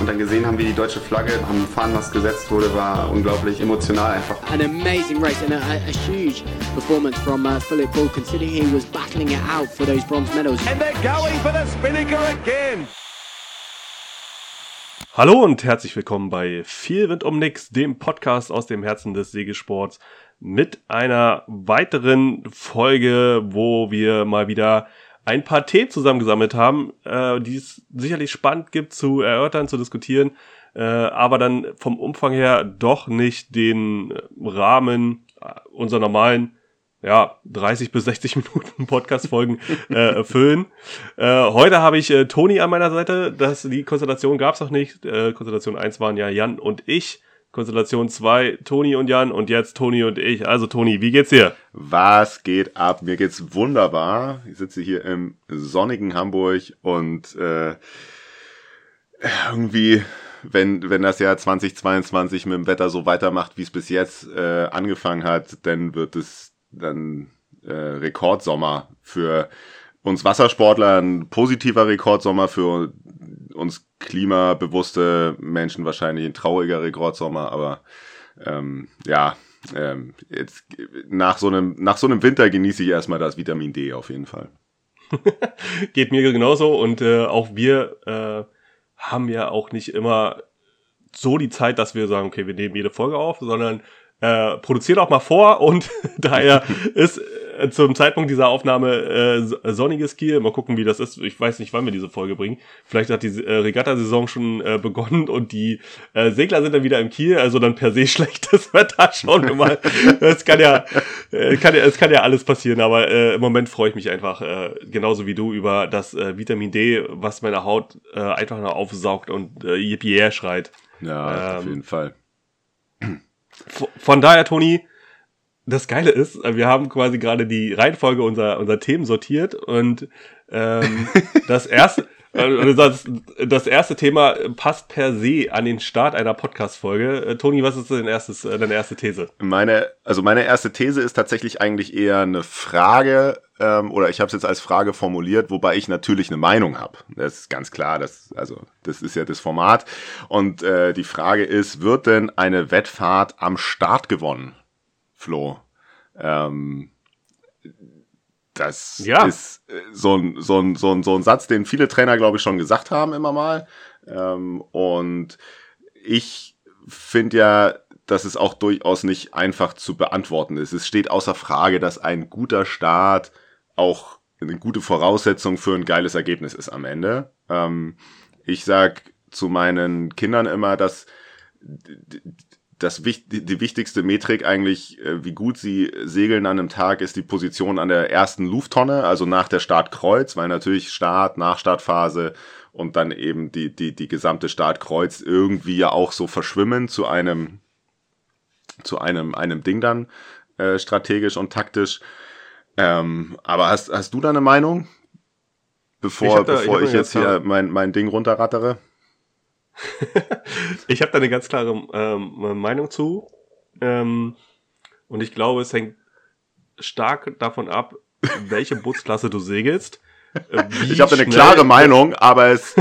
und dann gesehen haben, wie die deutsche Flagge am Fahnenmast gesetzt wurde, war unglaublich emotional einfach. An amazing race and a, a, a huge performance from uh, Philip Bull, considering he was battling it out for those bronze medals. And they're going for the Spinnaker again. Hallo und herzlich willkommen bei Viel Wind um Nix, dem Podcast aus dem Herzen des Segelsports mit einer weiteren Folge, wo wir mal wieder ein paar Themen zusammengesammelt haben, äh, die es sicherlich spannend gibt zu erörtern, zu diskutieren, äh, aber dann vom Umfang her doch nicht den Rahmen unserer normalen ja, 30 bis 60 Minuten Podcast-Folgen äh, erfüllen. Äh, heute habe ich äh, Toni an meiner Seite. Das, die Konstellation gab es noch nicht. Äh, Konstellation 1 waren ja Jan und ich. Konstellation 2 Toni und Jan und jetzt Toni und ich. Also Toni, wie geht's dir? Was geht ab? Mir geht's wunderbar. Ich sitze hier im sonnigen Hamburg und äh, irgendwie, wenn, wenn das Jahr 2022 mit dem Wetter so weitermacht, wie es bis jetzt äh, angefangen hat, dann wird es dann äh, Rekordsommer für uns Wassersportler, ein positiver Rekordsommer für uns klimabewusste Menschen wahrscheinlich ein trauriger Rekordsommer, aber ähm, ja, ähm, jetzt nach so einem nach so einem Winter genieße ich erstmal das Vitamin D auf jeden Fall. Geht mir genauso und äh, auch wir äh, haben ja auch nicht immer so die Zeit, dass wir sagen, okay, wir nehmen jede Folge auf, sondern äh, produziert auch mal vor und daher ist zum Zeitpunkt dieser Aufnahme äh, sonniges Kiel. Mal gucken, wie das ist. Ich weiß nicht, wann wir diese Folge bringen. Vielleicht hat die äh, Regatta-Saison schon äh, begonnen und die äh, Segler sind dann wieder im Kiel, also dann per se schlechtes Wetter. Schauen wir mal. Es kann ja, äh, kann ja, es kann ja alles passieren, aber äh, im Moment freue ich mich einfach äh, genauso wie du über das äh, Vitamin D, was meine Haut äh, einfach noch aufsaugt und äh, yippie schreit. Ja, ähm, auf jeden Fall. Von daher, Toni, das Geile ist, wir haben quasi gerade die Reihenfolge unserer, unserer Themen sortiert und ähm, das erste, äh, das, das erste Thema passt per se an den Start einer Podcast-Folge. Äh, Toni, was ist dein erstes, äh, deine erste These? Meine, also meine erste These ist tatsächlich eigentlich eher eine Frage, ähm, oder ich habe es jetzt als Frage formuliert, wobei ich natürlich eine Meinung habe. Das ist ganz klar, das, also das ist ja das Format. Und äh, die Frage ist, wird denn eine Wettfahrt am Start gewonnen, Flo? Ähm, das ja. ist äh, so ein, so, ein, so, ein, so ein Satz, den viele Trainer, glaube ich, schon gesagt haben immer mal. Ähm, und ich finde ja, dass es auch durchaus nicht einfach zu beantworten ist. Es steht außer Frage, dass ein guter Start auch eine gute Voraussetzung für ein geiles Ergebnis ist am Ende. Ähm, ich sag zu meinen Kindern immer, dass das, die wichtigste Metrik eigentlich, äh, wie gut sie segeln an einem Tag, ist die Position an der ersten Lufttonne, also nach der Startkreuz, weil natürlich Start, Nachstartphase und dann eben die, die, die gesamte Startkreuz irgendwie ja auch so verschwimmen zu einem, zu einem, einem Ding dann, äh, strategisch und taktisch. Ähm, aber hast, hast du da eine Meinung? Bevor ich, da, bevor ich, ich jetzt hier mein, mein Ding runterrattere? ich habe da eine ganz klare ähm, Meinung zu. Ähm, und ich glaube, es hängt stark davon ab, welche Bootsklasse du segelst. Äh, ich habe eine klare Meinung, aber es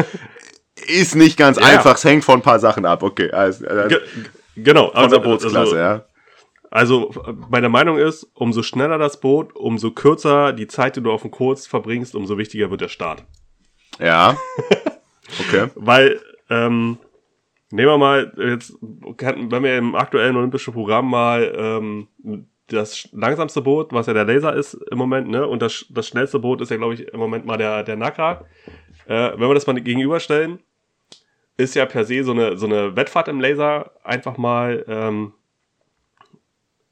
ist nicht ganz ja. einfach. Es hängt von ein paar Sachen ab. Okay, also, also genau. Von also, der Bootsklasse, also, ja. Also meine Meinung ist, umso schneller das Boot, umso kürzer die Zeit, die du auf dem Kurs verbringst, umso wichtiger wird der Start. Ja. Okay. Weil ähm, nehmen wir mal jetzt, wenn wir im aktuellen olympischen Programm mal ähm, das langsamste Boot, was ja der Laser ist im Moment, ne, und das, das schnellste Boot ist ja, glaube ich, im Moment mal der, der Nakra. Äh, wenn wir das mal gegenüberstellen, ist ja per se so eine, so eine Wettfahrt im Laser einfach mal ähm,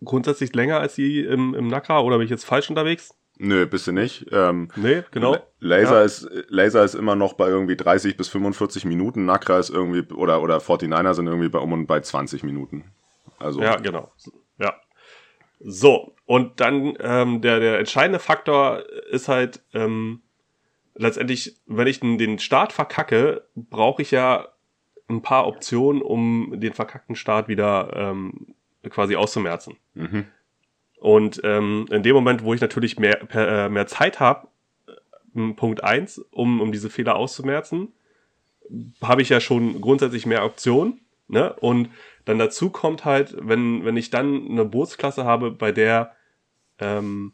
grundsätzlich länger als die im, im Nakra, oder bin ich jetzt falsch unterwegs? Nö, bist du nicht. Ähm, nee, genau. Laser, ja. ist, Laser ist immer noch bei irgendwie 30 bis 45 Minuten. Nakra ist irgendwie, oder, oder 49er sind irgendwie bei um und bei 20 Minuten. Also. Ja, genau. Ja. So, und dann ähm, der, der entscheidende Faktor ist halt, ähm, letztendlich, wenn ich den, den Start verkacke, brauche ich ja ein paar Optionen, um den verkackten Start wieder ähm, quasi auszumerzen. Mhm. Und ähm, in dem Moment, wo ich natürlich mehr, per, äh, mehr Zeit habe, Punkt eins, um, um diese Fehler auszumerzen, habe ich ja schon grundsätzlich mehr Optionen. Ne? Und dann dazu kommt halt, wenn, wenn ich dann eine Bootsklasse habe, bei der ähm,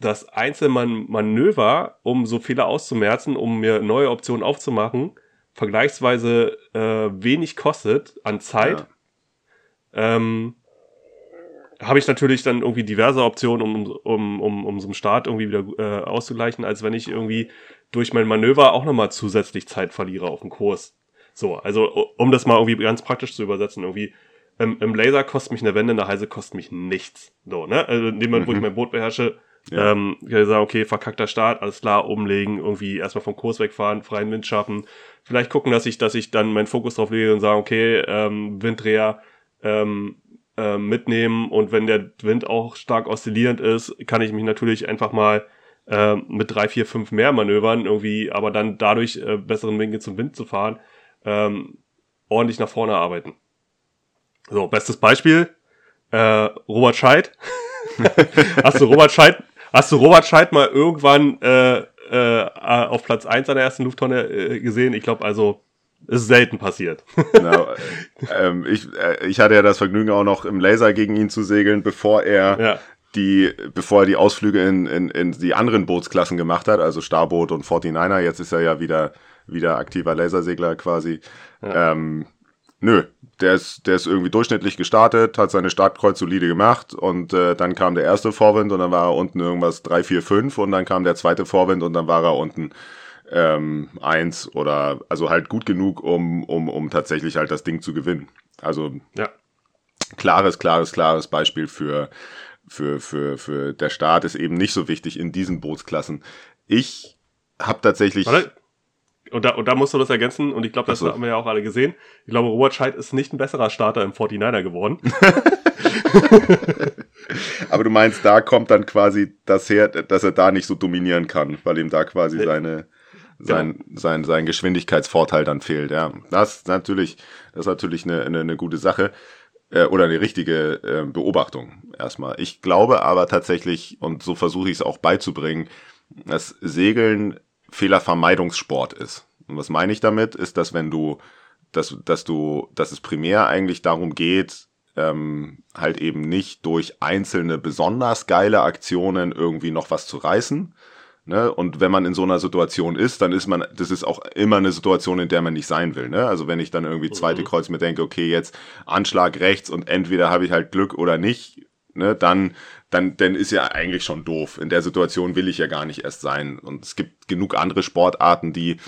das einzelne Manöver, um so Fehler auszumerzen, um mir neue Optionen aufzumachen, vergleichsweise äh, wenig kostet an Zeit, ja. ähm, habe ich natürlich dann irgendwie diverse Optionen, um, um, um, um so einen Start irgendwie wieder äh, auszugleichen, als wenn ich irgendwie durch mein Manöver auch nochmal zusätzlich Zeit verliere auf dem Kurs. So, also um das mal irgendwie ganz praktisch zu übersetzen, irgendwie im, im Laser kostet mich eine Wende, in der Heise kostet mich nichts. So, ne? Also in dem Moment, wo ich mhm. mein Boot beherrsche, ja. ähm, kann ich sagen, okay, verkackter Start, alles klar, umlegen, irgendwie erstmal vom Kurs wegfahren, freien Wind schaffen, vielleicht gucken, dass ich, dass ich dann meinen Fokus drauf lege und sage, okay, ähm, Winddreher, ähm, äh, mitnehmen und wenn der Wind auch stark oszillierend ist, kann ich mich natürlich einfach mal äh, mit drei, vier, fünf mehr Manövern irgendwie, aber dann dadurch äh, besseren Winkel zum Wind zu fahren, ähm, ordentlich nach vorne arbeiten. So, bestes Beispiel, äh, Robert Scheid. hast du Robert Scheid, hast du Robert Scheid mal irgendwann äh, äh, auf Platz eins an der ersten Lufttonne äh, gesehen? Ich glaube also, ist selten passiert. genau. ähm, ich, äh, ich hatte ja das Vergnügen auch noch im Laser gegen ihn zu segeln, bevor er ja. die, bevor er die Ausflüge in, in, in die anderen Bootsklassen gemacht hat, also Starboot und 49er. Jetzt ist er ja wieder, wieder aktiver Lasersegler quasi. Ja. Ähm, nö, der ist, der ist irgendwie durchschnittlich gestartet, hat seine Startkreuz solide gemacht und äh, dann kam der erste Vorwind und dann war er unten irgendwas 3, 4, 5 und dann kam der zweite Vorwind und dann war er unten ähm, eins oder also halt gut genug, um, um, um tatsächlich halt das Ding zu gewinnen. Also ja. klares, klares, klares Beispiel für, für, für, für der Start ist eben nicht so wichtig in diesen Bootsklassen. Ich habe tatsächlich. Warte. Und da, und da musst du das ergänzen, und ich glaube, das so. haben wir ja auch alle gesehen. Ich glaube, Robert Scheid ist nicht ein besserer Starter im 49er geworden. Aber du meinst, da kommt dann quasi das her, dass er da nicht so dominieren kann, weil ihm da quasi nee. seine sein, genau. sein, sein Geschwindigkeitsvorteil dann fehlt. Ja, das ist natürlich, das ist natürlich eine, eine, eine gute Sache äh, oder eine richtige äh, Beobachtung erstmal. Ich glaube aber tatsächlich, und so versuche ich es auch beizubringen, dass Segeln Fehlervermeidungssport ist. Und was meine ich damit, ist, dass wenn du, dass, dass du, dass es primär eigentlich darum geht, ähm, halt eben nicht durch einzelne besonders geile Aktionen irgendwie noch was zu reißen, Ne? Und wenn man in so einer Situation ist, dann ist man, das ist auch immer eine Situation, in der man nicht sein will. Ne? Also wenn ich dann irgendwie zweite mhm. Kreuz mir denke, okay, jetzt Anschlag rechts und entweder habe ich halt Glück oder nicht, ne, dann, dann, dann ist ja eigentlich schon doof. In der Situation will ich ja gar nicht erst sein. Und es gibt genug andere Sportarten, die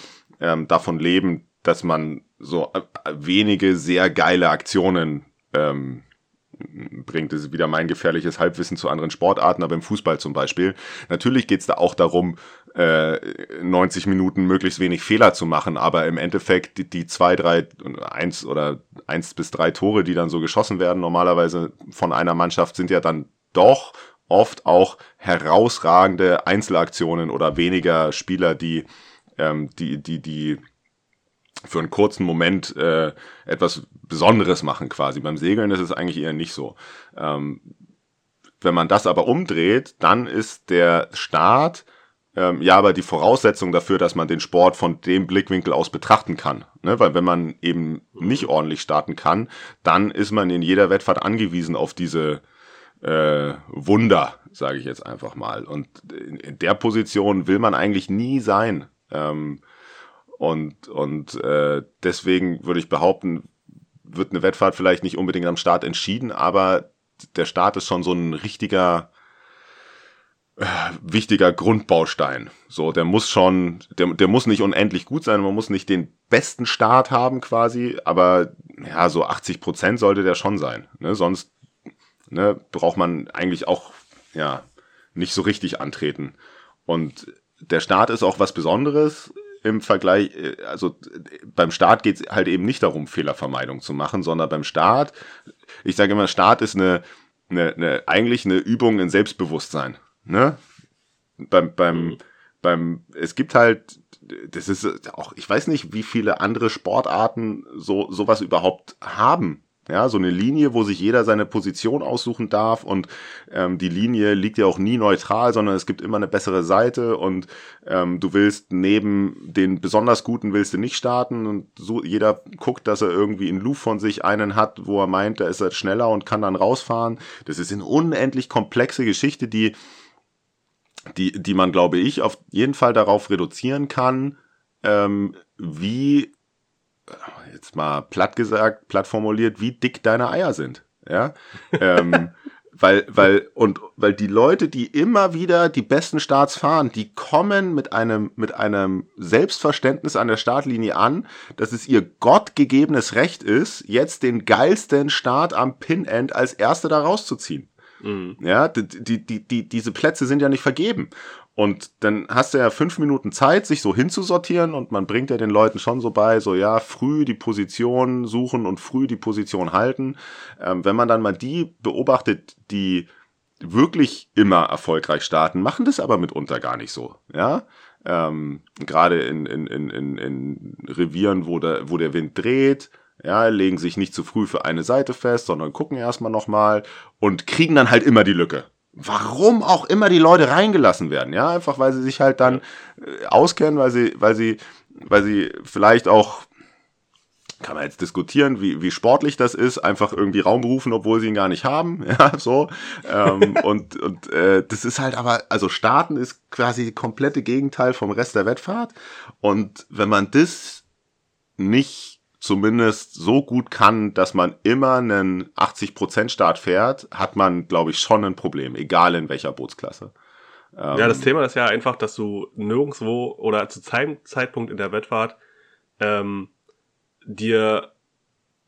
ähm, davon leben, dass man so äh, wenige sehr geile Aktionen ähm, bringt. Das ist wieder mein gefährliches Halbwissen zu anderen Sportarten, aber im Fußball zum Beispiel. Natürlich geht es da auch darum, äh, 90 Minuten möglichst wenig Fehler zu machen, aber im Endeffekt die, die zwei, drei, eins oder eins bis drei Tore, die dann so geschossen werden, normalerweise von einer Mannschaft, sind ja dann doch oft auch herausragende Einzelaktionen oder weniger Spieler, die ähm, die, die, die für einen kurzen Moment äh, etwas Besonderes machen quasi. Beim Segeln ist es eigentlich eher nicht so. Ähm, wenn man das aber umdreht, dann ist der Start ähm, ja aber die Voraussetzung dafür, dass man den Sport von dem Blickwinkel aus betrachten kann. Ne? Weil wenn man eben nicht ordentlich starten kann, dann ist man in jeder Wettfahrt angewiesen auf diese äh, Wunder, sage ich jetzt einfach mal. Und in, der Position will man eigentlich nie sein. Ähm, und, und äh, deswegen würde ich behaupten, wird eine Wettfahrt vielleicht nicht unbedingt am Start entschieden, aber der Start ist schon so ein richtiger äh, wichtiger Grundbaustein. So, der muss schon, der, der muss nicht unendlich gut sein, man muss nicht den besten Start haben quasi, aber ja, so 80 Prozent sollte der schon sein. Ne? Sonst ne, braucht man eigentlich auch ja nicht so richtig antreten. Und der Start ist auch was Besonderes im Vergleich, äh, also beim Start geht es halt eben nicht darum, Fehlervermeidung zu machen, sondern beim Start, ich sage immer, Start ist eine, eine, eine eigentlich eine Übung in Selbstbewusstsein. Ne? Beim, beim, beim, es gibt halt, das ist auch, ich weiß nicht, wie viele andere Sportarten so sowas überhaupt haben. Ja, so eine Linie, wo sich jeder seine Position aussuchen darf und ähm, die Linie liegt ja auch nie neutral, sondern es gibt immer eine bessere Seite und ähm, du willst neben den besonders guten willst du nicht starten und so jeder guckt, dass er irgendwie in Loop von sich einen hat, wo er meint, der ist halt schneller und kann dann rausfahren. Das ist eine unendlich komplexe Geschichte, die die die man glaube ich auf jeden Fall darauf reduzieren kann, ähm, wie jetzt mal platt gesagt, platt formuliert, wie dick deine Eier sind. Ja. ähm, weil, weil, und weil die Leute, die immer wieder die besten Starts fahren, die kommen mit einem, mit einem Selbstverständnis an der Startlinie an, dass es ihr gottgegebenes Recht ist, jetzt den geilsten Start am Pin-End als Erster da rauszuziehen. Mhm. Ja, die, die, die, diese Plätze sind ja nicht vergeben. Und dann hast du ja fünf Minuten Zeit, sich so hinzusortieren und man bringt ja den Leuten schon so bei, so ja, früh die Position suchen und früh die Position halten. Ähm, wenn man dann mal die beobachtet, die wirklich immer erfolgreich starten, machen das aber mitunter gar nicht so, ja. Ähm, Gerade in, in, in, in, in Revieren, wo der, wo der Wind dreht, ja, legen sich nicht zu früh für eine Seite fest, sondern gucken erstmal nochmal und kriegen dann halt immer die Lücke warum auch immer die Leute reingelassen werden, ja, einfach weil sie sich halt dann äh, auskennen, weil sie, weil sie, weil sie vielleicht auch kann man jetzt diskutieren, wie, wie sportlich das ist, einfach irgendwie Raum rufen, obwohl sie ihn gar nicht haben, ja, so. Ähm, und und äh, das ist halt aber, also Starten ist quasi komplette Gegenteil vom Rest der Wettfahrt. Und wenn man das nicht zumindest so gut kann, dass man immer einen 80% Start fährt, hat man, glaube ich, schon ein Problem, egal in welcher Bootsklasse. Ähm, ja, das Thema ist ja einfach, dass du nirgendwo oder zu keinem Zeitpunkt in der Wettfahrt ähm, dir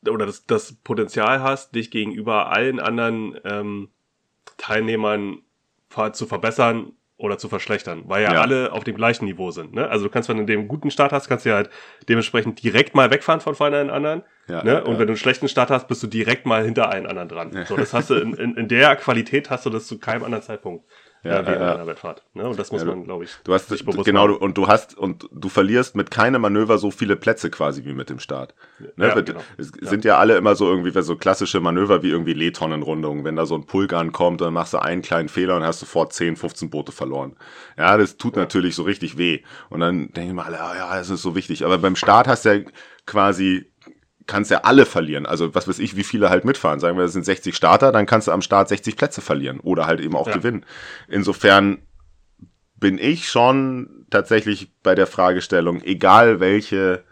oder das, das Potenzial hast, dich gegenüber allen anderen ähm, Teilnehmern zu verbessern oder zu verschlechtern, weil ja, ja, alle auf dem gleichen Niveau sind. Ne? Also du kannst, wenn du den guten Start hast, kannst du ja halt dementsprechend direkt mal wegfahren von allen anderen. Ja, ne? Und wenn du einen schlechten Start hast, bist du direkt mal hinter allen anderen dran. So, das hast du in, in, in der Qualität hast du das zu keinem anderen Zeitpunkt ja, äh, wie in einer Wettfahrt. Ne? Und das muss ja, man, glaube ich, du hast, sich bewusst genau, machen. und du hast und du verlierst mit keinem Manöver so viele Plätze quasi wie mit dem Start. Ne? Ja, genau. Es sind ja. alle immer so irgendwie so klassische Manöver wie irgendwie Lehtonnenrundungen. Wenn da so ein Pulk ankommt, dann machst du einen kleinen Fehler und hast sofort 10, 15 Boote verloren. Ja, das tut natürlich so richtig weh. Und dann denken wir alle, ja, das ist so wichtig. Aber beim Start hast du ja quasi kannst ja alle verlieren. Also was weiß ich, wie viele halt mitfahren. Sagen wir, das sind 60 Starter, dann kannst du am Start 60 Plätze verlieren oder halt eben auch ja. gewinnen. Insofern bin ich schon tatsächlich bei der Fragestellung, egal welche,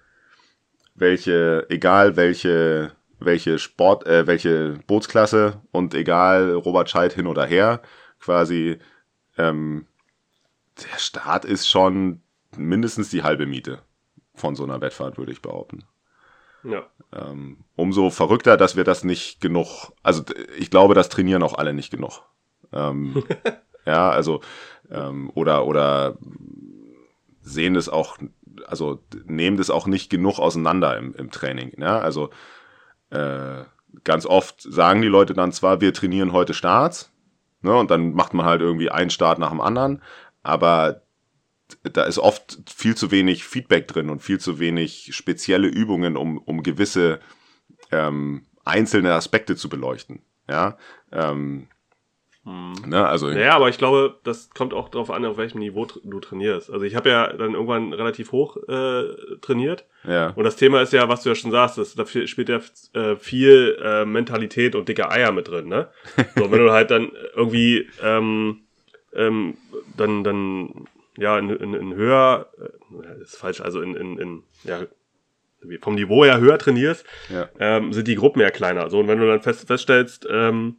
welche, egal welche, welche Sport, äh, welche Bootsklasse und egal Robert Scheid hin oder her, quasi ähm, der Start ist schon mindestens die halbe Miete von so einer Wettfahrt, würde ich behaupten. Ja. Ähm, umso verrückter, dass wir das nicht genug, also ich glaube, das trainieren auch alle nicht genug. Ähm, ja, also ähm, oder oder sehen es auch, also nehmen das auch nicht genug auseinander im, im Training. Ja, also äh, ganz oft sagen die Leute dann zwar, wir trainieren heute Starts, ne, und dann macht man halt irgendwie einen Start nach dem anderen, aber da ist oft viel zu wenig Feedback drin und viel zu wenig spezielle Übungen, um, um gewisse ähm, einzelne Aspekte zu beleuchten. Ja, ähm, hm. Ne, also ja, aber ich glaube, das kommt auch darauf an, auf welchem Niveau du trainierst. Also ich habe ja dann irgendwann relativ hoch äh, trainiert. Ja. Und das Thema ist ja, was du ja schon sagst, das, da spielt ja äh, viel äh, Mentalität und dicke Eier mit drin. Ne? So, wenn du halt dann irgendwie ähm, ähm, dann dann ja, in, in, in höher, äh, ist falsch, also in, in, in ja, vom Niveau her höher trainierst, ja. ähm, sind die Gruppen ja kleiner. So, und wenn du dann fest, feststellst, ähm,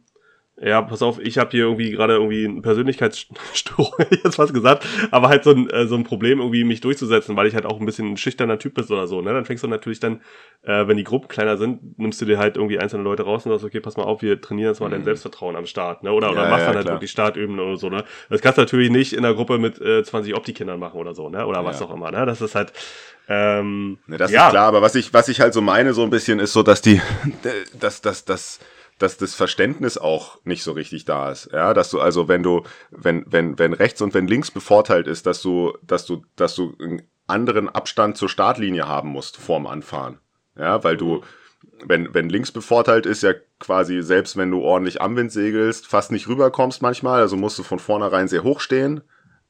ja, pass auf, ich habe hier irgendwie gerade irgendwie eine Persönlichkeitsstörung, jetzt was gesagt, aber halt so ein, äh, so ein Problem, irgendwie mich durchzusetzen, weil ich halt auch ein bisschen ein schüchterner Typ bist oder so, ne? Dann fängst du natürlich dann, äh, wenn die Gruppen kleiner sind, nimmst du dir halt irgendwie einzelne Leute raus und sagst, okay, pass mal auf, wir trainieren jetzt mal mhm. dein Selbstvertrauen am Start, ne? Oder, oder ja, machst ja, dann halt klar. wirklich Startüben oder so, ne? Das kannst du natürlich nicht in der Gruppe mit äh, 20 Opti-Kindern machen oder so, ne? Oder ja. was auch immer, ne? Das ist halt, ähm, ne, das ja. ist klar, aber was ich, was ich halt so meine, so ein bisschen, ist so, dass die, dass, dass, dass, dass das Verständnis auch nicht so richtig da ist. Ja, dass du also, wenn du, wenn, wenn, wenn rechts und wenn links bevorteilt ist, dass du, dass du, dass du einen anderen Abstand zur Startlinie haben musst vorm Anfahren. Ja, weil du, wenn, wenn links bevorteilt ist, ja quasi, selbst wenn du ordentlich am Wind segelst, fast nicht rüberkommst manchmal, also musst du von vornherein sehr hoch stehen.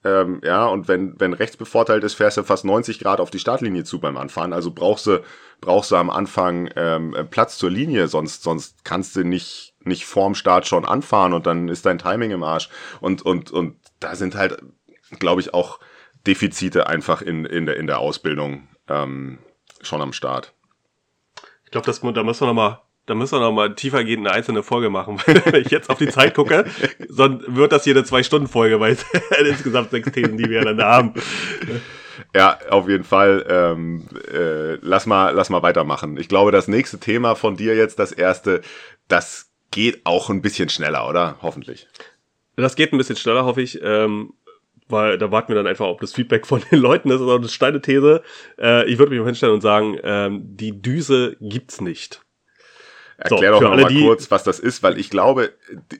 Ähm, ja, und wenn, wenn rechts bevorteilt ist, fährst du fast 90 Grad auf die Startlinie zu beim Anfahren. Also brauchst du, brauchst du am Anfang ähm, Platz zur Linie, sonst, sonst kannst du nicht, nicht vorm Start schon anfahren und dann ist dein Timing im Arsch. Und, und, und da sind halt, glaube ich, auch Defizite einfach in, in, der, in der Ausbildung ähm, schon am Start. Ich glaube, da müssen wir nochmal da müssen wir noch mal tiefergehend eine einzelne Folge machen. Wenn ich jetzt auf die Zeit gucke, dann wird das hier eine Zwei-Stunden-Folge, weil es insgesamt sechs Themen, die wir dann da haben. Ja, auf jeden Fall. Ähm, äh, lass mal, lass mal weitermachen. Ich glaube, das nächste Thema von dir jetzt, das erste, das geht auch ein bisschen schneller, oder? Hoffentlich. Das geht ein bisschen schneller, hoffe ich. Ähm, weil da warten wir dann einfach, ob das Feedback von den Leuten ist oder eine steile These. Äh, ich würde mich mal hinstellen und sagen, ähm, die Düse gibt's nicht. Erklär so, doch noch mal kurz, was das ist, weil ich glaube,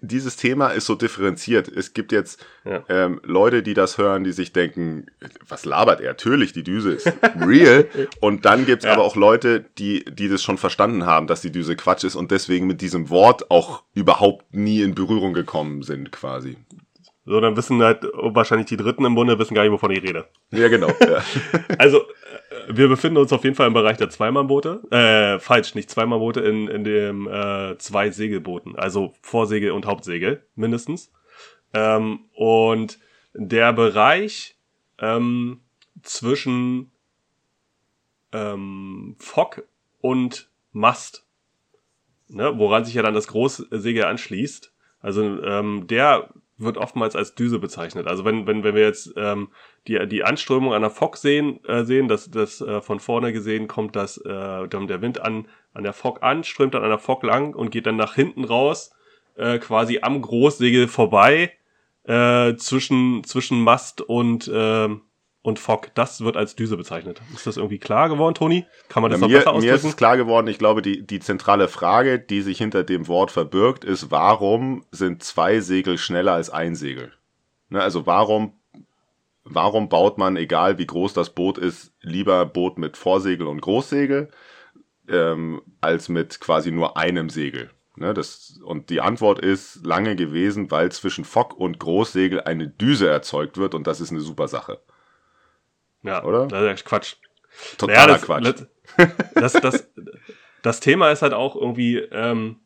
dieses Thema ist so differenziert. Es gibt jetzt ja. ähm, Leute, die das hören, die sich denken, was labert er? Natürlich, die Düse ist real. und dann gibt's ja. aber auch Leute, die, die das schon verstanden haben, dass die Düse Quatsch ist und deswegen mit diesem Wort auch überhaupt nie in Berührung gekommen sind, quasi. So, dann wissen halt wahrscheinlich die Dritten im Bunde wissen gar nicht, wovon ich rede. Ja, genau. Ja. also, wir befinden uns auf jeden Fall im Bereich der Zweimannboote. Äh, falsch, nicht Zweimannboote, in, in dem äh, zwei Segelbooten. Also Vorsegel und Hauptsegel mindestens. Ähm, und der Bereich ähm, zwischen ähm, Fock und Mast, ne, woran sich ja dann das Großsegel anschließt. Also ähm, der wird oftmals als Düse bezeichnet. Also wenn, wenn, wenn wir jetzt ähm, die, die Anströmung an der Fock sehen, äh, sehen, dass das äh, von vorne gesehen kommt, dass äh, der Wind an, an der Fock an, strömt an der Fock lang und geht dann nach hinten raus, äh, quasi am Großsegel vorbei, äh, zwischen, zwischen Mast und, äh, und Fock. Das wird als Düse bezeichnet. Ist das irgendwie klar geworden, Toni? Kann man das ja, noch mir, besser ausdrücken? Mir ist es klar geworden. Ich glaube, die, die zentrale Frage, die sich hinter dem Wort verbirgt, ist, warum sind zwei Segel schneller als ein Segel? Ne, also warum, warum baut man, egal wie groß das Boot ist, lieber Boot mit Vorsegel und Großsegel, ähm, als mit quasi nur einem Segel? Ne, das, und die Antwort ist lange gewesen, weil zwischen Fock und Großsegel eine Düse erzeugt wird und das ist eine super Sache. Ja, oder? Das ist Quatsch. Totaler naja, das, Quatsch. Das, das, das, das, Thema ist halt auch irgendwie, ähm,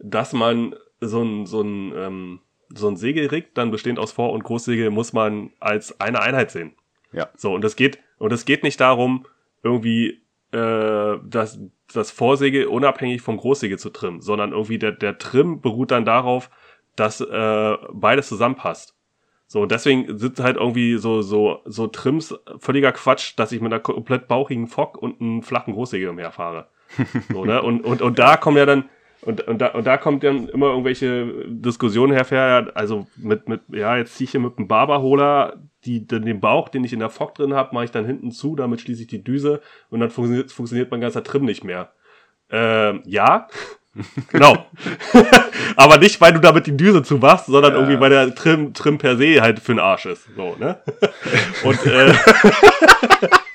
dass man so ein, so ein, ähm, so ein Segelrig, dann bestehend aus Vor- und Großsegel, muss man als eine Einheit sehen. Ja. So, und das geht, und es geht nicht darum, irgendwie äh, das, das Vorsegel unabhängig vom Großsegel zu trimmen, sondern irgendwie der, der Trim beruht dann darauf, dass äh, beides zusammenpasst. So, und deswegen sind halt irgendwie so, so, so Trims völliger Quatsch, dass ich mit einer komplett bauchigen Fock und einem flachen Großsegel umherfahre. so, ne? Und, und, und da kommen ja dann, und, und, da, und da kommt dann immer irgendwelche Diskussionen herfähr, also mit, mit, ja, jetzt ziehe ich hier mit einem Barberholer die, den Bauch, den ich in der Fock drin habe, mache ich dann hinten zu, damit schließe ich die Düse und dann funktioniert, funktioniert mein ganzer Trim nicht mehr. Ähm, ja, genau. Aber nicht, weil du damit die Düse zumachst, sondern ja. irgendwie, weil der Trim, Trim per se halt für den Arsch ist. So, ne? Und äh,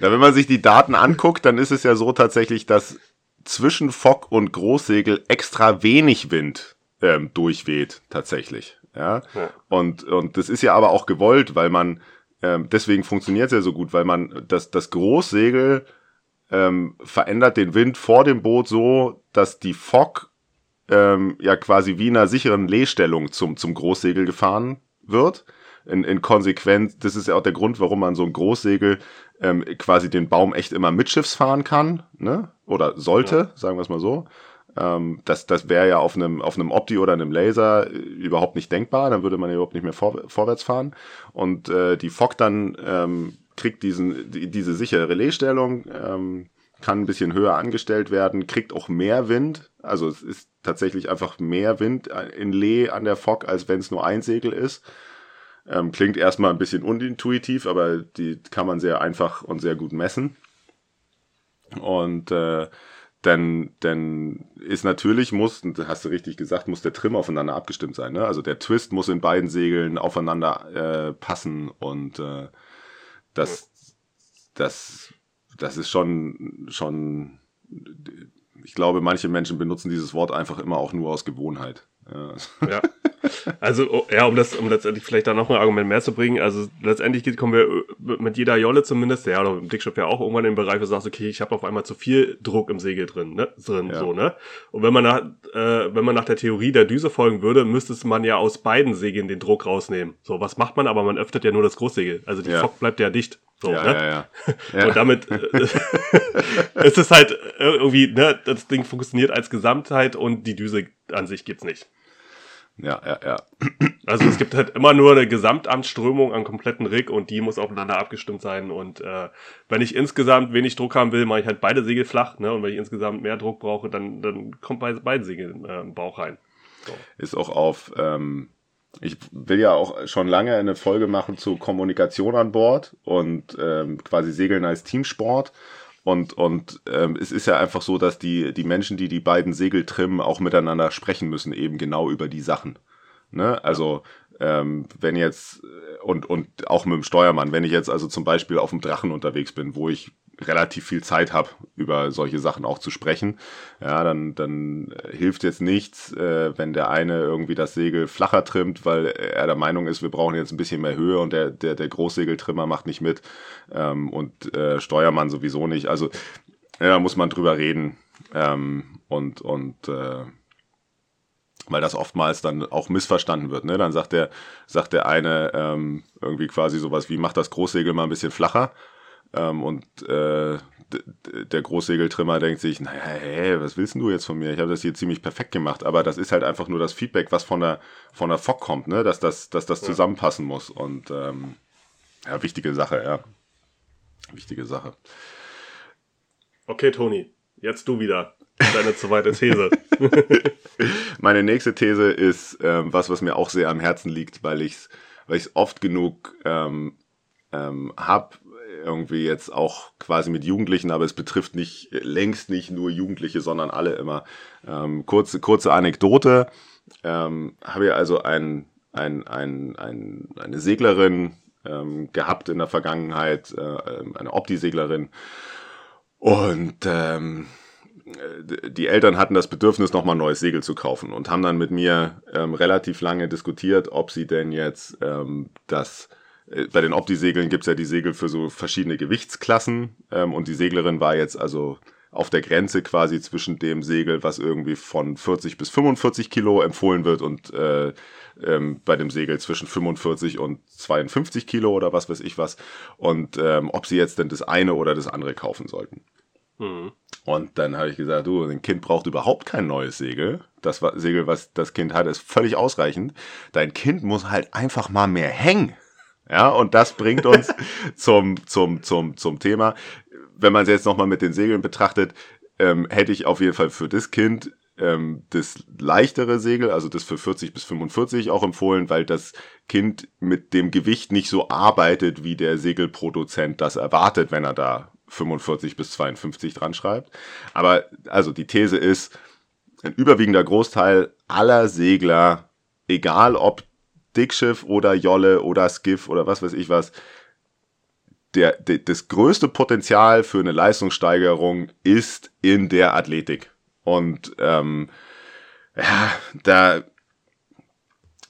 ja, wenn man sich die Daten anguckt, dann ist es ja so tatsächlich, dass zwischen Fock und Großsegel extra wenig Wind ähm, durchweht, tatsächlich. Ja? ja? Und, und das ist ja aber auch gewollt, weil man, ähm, deswegen funktioniert es ja so gut, weil man das, das Großsegel ähm, verändert den Wind vor dem Boot so, dass die Fock ähm, ja quasi wie in einer sicheren Lehstellung zum, zum Großsegel gefahren wird. In, in Konsequenz, das ist ja auch der Grund, warum man so ein Großsegel ähm, quasi den Baum echt immer mitschiffs fahren kann, ne? Oder sollte, ja. sagen wir es mal so. Ähm, das das wäre ja auf einem, auf einem Opti oder einem Laser äh, überhaupt nicht denkbar, dann würde man ja überhaupt nicht mehr vor, vorwärts fahren. Und äh, die Fock dann ähm, kriegt diesen, die, diese sichere Relaisstellung, ähm, kann ein bisschen höher angestellt werden, kriegt auch mehr Wind. Also es ist tatsächlich einfach mehr Wind in Lee an der Fock, als wenn es nur ein Segel ist. Ähm, klingt erstmal ein bisschen unintuitiv, aber die kann man sehr einfach und sehr gut messen. Und äh, dann, dann ist natürlich, muss, hast du richtig gesagt, muss der Trim aufeinander abgestimmt sein. Ne? Also der Twist muss in beiden Segeln aufeinander äh, passen und äh, das, das, das ist schon, schon, ich glaube, manche Menschen benutzen dieses Wort einfach immer auch nur aus Gewohnheit. Ja. ja. Also, oh, ja, um das, um letztendlich vielleicht da noch ein Argument mehr zu bringen, also letztendlich geht, kommen wir äh, mit jeder Jolle zumindest, ja, oder im Dickshop ja auch irgendwann in den Bereich, wo du sagst, okay, ich habe auf einmal zu viel Druck im Segel drin, ne, drin, ja. so, ne? Und wenn man nach, äh, wenn man nach der Theorie der Düse folgen würde, müsste man ja aus beiden Segeln den Druck rausnehmen. So, was macht man? Aber man öffnet ja nur das Großsegel. Also die ja. Fock bleibt ja dicht. So, ja, ne? ja, ja. Und damit äh, ist es halt irgendwie, ne, das Ding funktioniert als Gesamtheit und die Düse an sich gibt's nicht. Ja, ja, ja. Also es gibt halt immer nur eine Gesamtamtsströmung an kompletten Rig und die muss aufeinander abgestimmt sein. Und äh, wenn ich insgesamt wenig Druck haben will, mache ich halt beide Segel flach, ne? Und wenn ich insgesamt mehr Druck brauche, dann, dann kommt bei beiden Segeln äh, im Bauch rein. So. Ist auch auf, ähm, ich will ja auch schon lange eine Folge machen zu Kommunikation an Bord und ähm, quasi Segeln als Teamsport. Und, und ähm, es ist ja einfach so, dass die, die Menschen, die die beiden Segel trimmen, auch miteinander sprechen müssen, eben genau über die Sachen. Ne? Also ähm, wenn jetzt, und, und auch mit dem Steuermann, wenn ich jetzt also zum Beispiel auf dem Drachen unterwegs bin, wo ich relativ viel Zeit habe, über solche Sachen auch zu sprechen, ja, dann, dann hilft jetzt nichts, äh, wenn der eine irgendwie das Segel flacher trimmt, weil er der Meinung ist, wir brauchen jetzt ein bisschen mehr Höhe und der, der, der Großsegeltrimmer macht nicht mit ähm, und äh, Steuermann sowieso nicht. Also ja, muss man drüber reden ähm, und, und äh, weil das oftmals dann auch missverstanden wird. Ne? Dann sagt der, sagt der eine ähm, irgendwie quasi sowas wie, mach das Großsegel mal ein bisschen flacher. Ähm, und äh, der Großsegeltrimmer denkt sich, naja, hä, was willst du jetzt von mir? Ich habe das hier ziemlich perfekt gemacht, aber das ist halt einfach nur das Feedback, was von der von der Fock kommt, ne? dass das, dass das zusammenpassen muss. Und ähm, ja, wichtige Sache, ja. Wichtige Sache. Okay, Toni, jetzt du wieder. Deine zweite These. Meine nächste These ist ähm, was, was mir auch sehr am Herzen liegt, weil ich es weil ich's oft genug ähm, ähm, habe irgendwie jetzt auch quasi mit Jugendlichen, aber es betrifft nicht längst nicht nur Jugendliche, sondern alle immer. Ähm, kurze, kurze Anekdote. Ähm, habe ich also ein, ein, ein, ein, eine Seglerin ähm, gehabt in der Vergangenheit, äh, eine Opti-Seglerin. Und ähm, die Eltern hatten das Bedürfnis, nochmal ein neues Segel zu kaufen und haben dann mit mir ähm, relativ lange diskutiert, ob sie denn jetzt ähm, das äh, bei den Opti-Segeln gibt's ja die Segel für so verschiedene Gewichtsklassen ähm, und die Seglerin war jetzt also auf der Grenze quasi zwischen dem Segel, was irgendwie von 40 bis 45 Kilo empfohlen wird und äh, ähm, bei dem Segel zwischen 45 und 52 Kilo oder was weiß ich was und ähm, ob sie jetzt denn das eine oder das andere kaufen sollten. Mhm. Und dann habe ich gesagt, du, ein Kind braucht überhaupt kein neues Segel. Das Segel, was das Kind hat, ist völlig ausreichend. Dein Kind muss halt einfach mal mehr hängen. Ja, und das bringt uns zum, zum, zum, zum Thema. Wenn man es jetzt nochmal mit den Segeln betrachtet, ähm, hätte ich auf jeden Fall für das Kind ähm, das leichtere Segel, also das für 40 bis 45 auch empfohlen, weil das Kind mit dem Gewicht nicht so arbeitet, wie der Segelproduzent das erwartet, wenn er da 45 bis 52 dran schreibt. Aber also die These ist, ein überwiegender Großteil aller Segler, egal ob Dickschiff oder Jolle oder Skiff oder was weiß ich was, der, der, das größte Potenzial für eine Leistungssteigerung ist in der Athletik. Und ähm, ja, da,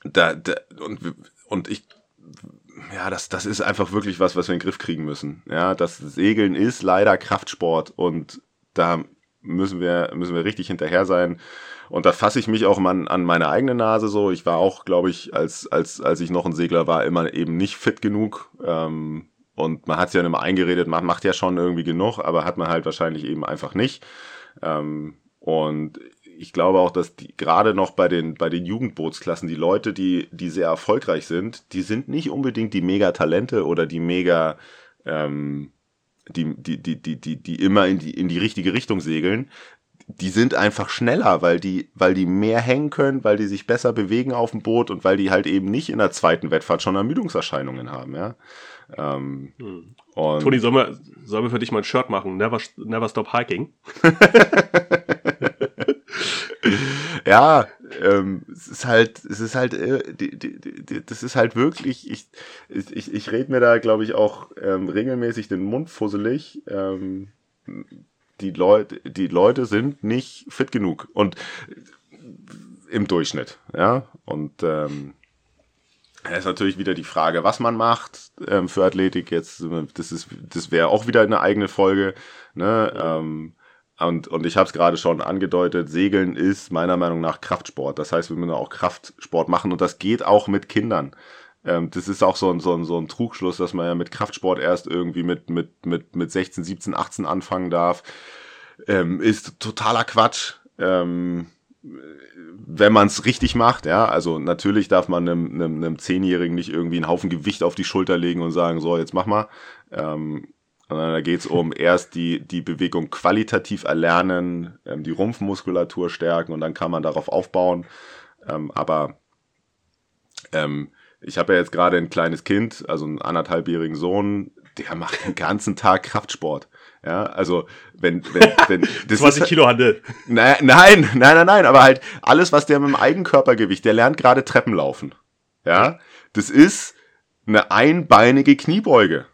da, da und, und ich, ja, das, das ist einfach wirklich was, was wir in den Griff kriegen müssen. Ja, das Segeln ist leider Kraftsport und da müssen wir, müssen wir richtig hinterher sein. Und da fasse ich mich auch mal an meine eigene Nase so. Ich war auch, glaube ich, als, als, als ich noch ein Segler war, immer eben nicht fit genug. Ähm, und man hat es ja immer eingeredet, man macht ja schon irgendwie genug, aber hat man halt wahrscheinlich eben einfach nicht. Ähm, und ich glaube auch, dass die, gerade noch bei den, bei den Jugendbootsklassen, die Leute, die, die sehr erfolgreich sind, die sind nicht unbedingt die Mega-Talente oder die Mega, ähm, die, die, die, die, die, die immer in die, in die richtige Richtung segeln, die sind einfach schneller, weil die, weil die mehr hängen können, weil die sich besser bewegen auf dem Boot und weil die halt eben nicht in der zweiten Wettfahrt schon Ermüdungserscheinungen haben, ja. Ähm, Hm. und Toni, sollen wir, sollen wir für dich mal ein Shirt machen? Never, never stop hiking. ja, ähm, es ist halt, es ist halt, äh, die, die, die, das ist halt wirklich, ich, ich, ich, ich rede mir da, glaube ich, auch ähm, regelmäßig den Mund fusselig. Ähm, die Leute, die Leute sind nicht fit genug und im Durchschnitt, ja. Und ähm, es ist natürlich wieder die Frage, was man macht ähm, für Athletik jetzt. Das ist, das wäre auch wieder eine eigene Folge. Ne? Ähm, und, und ich habe es gerade schon angedeutet, Segeln ist meiner Meinung nach Kraftsport. Das heißt, wir müssen auch Kraftsport machen und das geht auch mit Kindern. Ähm, das ist auch so ein, so, ein, so ein Trugschluss, dass man ja mit Kraftsport erst irgendwie mit, mit, mit, mit 16, 17, 18 anfangen darf. Ähm, ist totaler Quatsch. Ähm, wenn man es richtig macht, ja, also natürlich darf man einem, einem, einem Zehnjährigen nicht irgendwie einen Haufen Gewicht auf die Schulter legen und sagen, so, jetzt mach mal. Ähm, sondern da geht es um erst die, die Bewegung qualitativ erlernen, ähm, die Rumpfmuskulatur stärken und dann kann man darauf aufbauen. Ähm, aber ähm, ich habe ja jetzt gerade ein kleines Kind, also einen anderthalbjährigen Sohn, der macht den ganzen Tag Kraftsport. Ja, also wenn, wenn, wenn das 20 ist, Kilo Handel. Nein, nein, nein, nein, nein, aber halt alles, was der mit dem Eigenkörpergewicht, der lernt gerade Treppen laufen. Ja, das ist eine einbeinige Kniebeuge.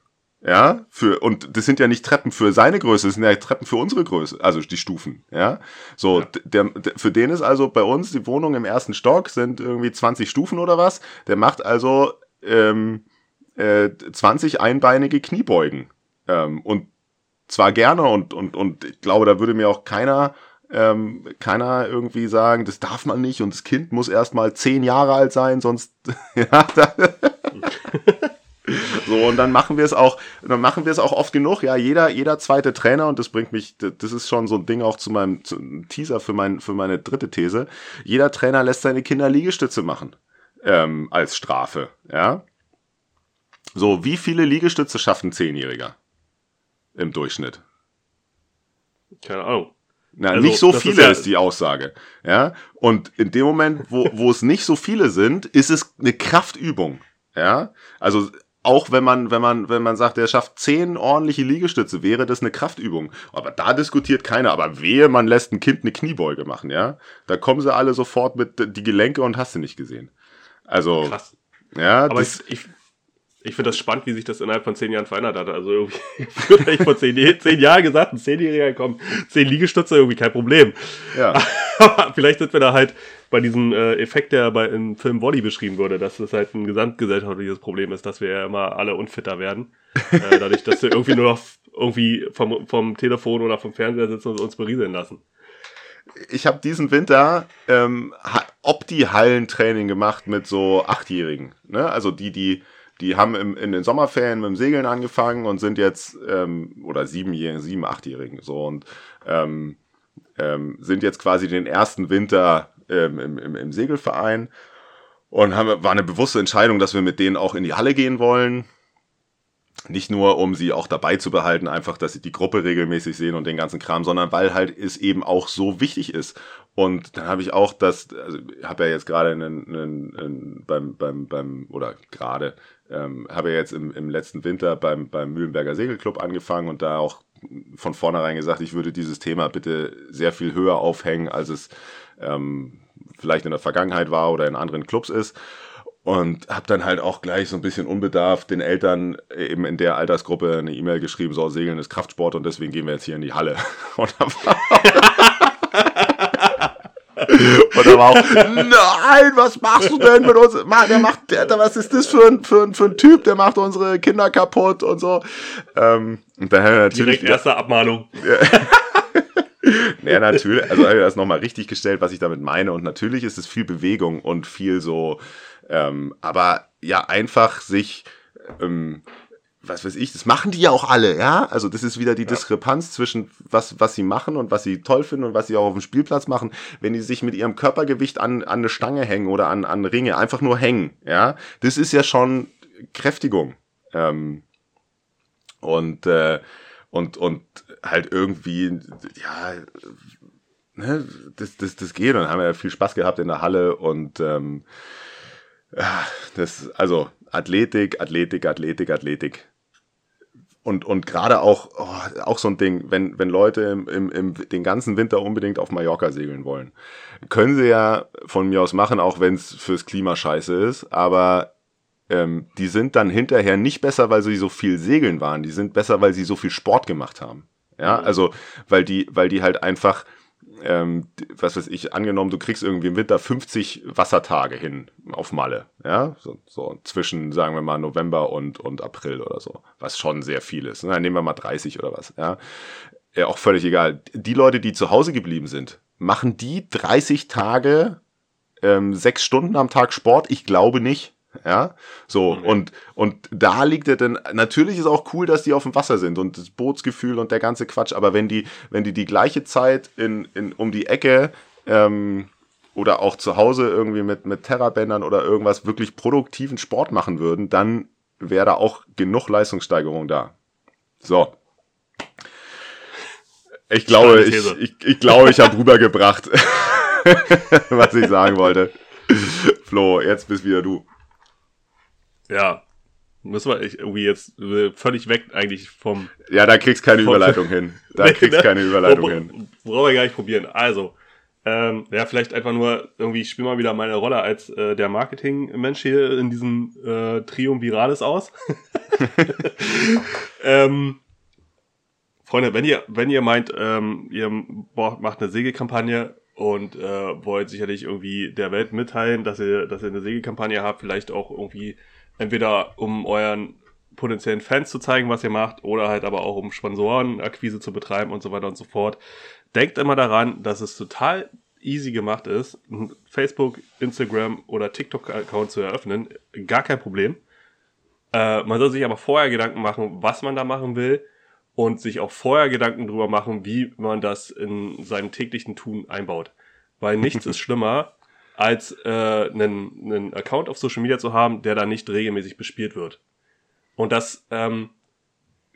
Ja, für, und das sind ja nicht Treppen für seine Größe, das sind ja Treppen für unsere Größe, also die Stufen, ja. So, Ja. Der, der, für den ist also bei uns die Wohnung im ersten Stock sind irgendwie 20 Stufen oder was. Der macht also ähm, äh, 20 einbeinige Kniebeugen. Ähm, und zwar gerne und, und, und ich glaube, da würde mir auch keiner, ähm, keiner irgendwie sagen, das darf man nicht und das Kind muss erst mal zehn Jahre alt sein, sonst, ja, da, so, und dann machen wir es auch, dann machen wir es auch oft genug. Ja, jeder, jeder zweite Trainer, und das bringt mich, das ist schon so ein Ding auch zu meinem zu, Teaser für, mein, für meine dritte These. Jeder Trainer lässt seine Kinder Liegestütze machen. Ähm, als Strafe. Ja. So, wie viele Liegestütze schaffen ein Zehnjähriger? Im Durchschnitt. Keine Ahnung. Na, Also, nicht so das ist viele ja- ist die Aussage. Ja. Und in dem Moment, wo, wo es nicht so viele sind, ist es eine Kraftübung. Ja. Also auch wenn man, wenn man, wenn man sagt, er schafft zehn ordentliche Liegestütze, wäre das eine Kraftübung. Aber da diskutiert keiner. Aber wehe, man lässt ein Kind eine Kniebeuge machen, ja. Da kommen sie alle sofort mit die Gelenke und hast du nicht gesehen. Also, Krass. ja, Aber das, ich, ich, ich finde das spannend, wie sich das innerhalb von zehn Jahren verändert hat. Also irgendwie, früher ich vor zehn, zehn Jahren gesagt, ein Zehnjähriger kommt, zehn Liegestütze, irgendwie kein Problem. ja. Aber vielleicht sind wir da halt bei diesem äh, Effekt, der bei im Film Wally beschrieben wurde, dass es halt ein gesamtgesellschaftliches Problem ist, dass wir ja immer alle unfitter werden. äh, dadurch, dass wir irgendwie nur noch irgendwie vom, vom Telefon oder vom Fernseher sitzen und uns berieseln lassen. ich habe diesen Winter ähm, ha- Opti-Hallentraining gemacht mit so Achtjährigen. Ne? Also die, die, die haben im, in den Sommerferien mit dem Segeln angefangen und sind jetzt, ähm, oder siebenjährigen, sieben, achtjährigen, so und ähm, ähm, sind jetzt quasi den ersten Winter ähm, im, im, im Segelverein und haben, war eine bewusste Entscheidung, dass wir mit denen auch in die Halle gehen wollen. Nicht nur, um sie auch dabei zu behalten, einfach, dass sie die Gruppe regelmäßig sehen und den ganzen Kram, sondern weil halt es eben auch so wichtig ist. Und dann habe ich auch das, also habe ja jetzt gerade einen, einen, einen, beim, beim, beim, oder gerade, ähm, habe ja jetzt im, im letzten Winter beim, beim Mühlenberger Segelclub angefangen und da auch von vornherein gesagt, ich würde dieses Thema bitte sehr viel höher aufhängen, als es ähm, vielleicht in der Vergangenheit war oder in anderen Clubs ist. Und habe dann halt auch gleich so ein bisschen unbedarft den Eltern eben in der Altersgruppe eine E-Mail geschrieben, so Segeln ist Kraftsport und deswegen gehen wir jetzt hier in die Halle. Und da war, und da war auch, nein, was machst du denn mit uns? Mann, der macht, der, was ist das für ein, für, ein, für ein Typ, der macht unsere Kinder kaputt und so. Ähm, und da haben wir natürlich Direkt erste Abmahnung. ja, natürlich. Also habe ich das nochmal richtig gestellt, was ich damit meine. Und natürlich ist es viel Bewegung und viel so, ähm, aber ja, einfach sich, ähm, was weiß ich, das machen die ja auch alle, ja. Also das ist wieder die Diskrepanz zwischen was, was sie machen und was sie toll finden und was sie auch auf dem Spielplatz machen, wenn die sich mit ihrem Körpergewicht an, an eine Stange hängen oder an, an Ringe, einfach nur hängen, ja. Das ist ja schon Kräftigung. Ähm, und, äh, und, und halt irgendwie, ja, ne, das, das, das geht. Und haben wir ja viel Spaß gehabt in der Halle und ähm, Das, also Athletik, Athletik, Athletik, Athletik. Und, und gerade auch, oh, auch so ein Ding, wenn, wenn Leute im, im, im, den ganzen Winter unbedingt auf Mallorca segeln wollen, können sie ja von mir aus machen, auch wenn es fürs Klima scheiße ist, aber ähm, die sind dann hinterher nicht besser, weil sie so viel segeln waren, die sind besser, weil sie so viel Sport gemacht haben. Ja, also weil die, weil die halt einfach ähm, was weiß ich, angenommen, du kriegst irgendwie im Winter 50 Wassertage hin auf Malle, ja, so, so zwischen, sagen wir mal, November und, und April oder so, was schon sehr viel ist. Na, nehmen wir mal 30 oder was, ja. Ja, auch völlig egal. Die Leute, die zu Hause geblieben sind, machen die 30 Tage, ähm, sechs Stunden am Tag Sport? Ich glaube nicht. Ja, so, mhm. und, und da liegt er dann, natürlich ist auch cool, dass die auf dem Wasser sind und das Bootsgefühl und der ganze Quatsch, aber wenn die, wenn die die gleiche Zeit in, in, um die Ecke, ähm, oder auch zu Hause irgendwie mit, mit Terrabändern oder irgendwas wirklich produktiven Sport machen würden, dann wäre da auch genug Leistungssteigerung da. So. Ich glaube, ich, ich, ich glaube, ich habe rübergebracht, was ich sagen wollte. Flo, jetzt bist wieder du. Ja. Müssen wir irgendwie jetzt äh, völlig weg eigentlich vom. Ja, da kriegst keine Überleitung hin. Da kriegst keine Überleitung hin. Brauchen wir gar nicht probieren. Also, ähm, ja, vielleicht einfach nur irgendwie, ich spiele mal wieder meine Rolle als äh, der Marketing-Mensch hier in diesem äh, Triumviralis aus. ähm, Freunde, wenn ihr, wenn ihr meint, ähm, ihr macht eine Sägekampagne und äh, wollt sicherlich irgendwie der Welt mitteilen, dass ihr, dass ihr eine Sägekampagne habt, vielleicht auch irgendwie entweder um euren potenziellen Fans zu zeigen, was ihr macht, oder halt aber auch um Sponsorenakquise zu betreiben und so weiter und so fort. Denkt immer daran, dass es total easy gemacht ist, einen Facebook, Instagram oder TikTok-Account zu eröffnen. Gar kein Problem. Äh, man soll sich aber vorher Gedanken machen, was man da machen will und sich auch vorher Gedanken drüber machen, wie man das in seinem täglichen Tun einbaut. Weil nichts ist schlimmer, als äh, einen, einen Account auf Social Media zu haben, der da nicht regelmäßig bespielt wird. Und das ähm,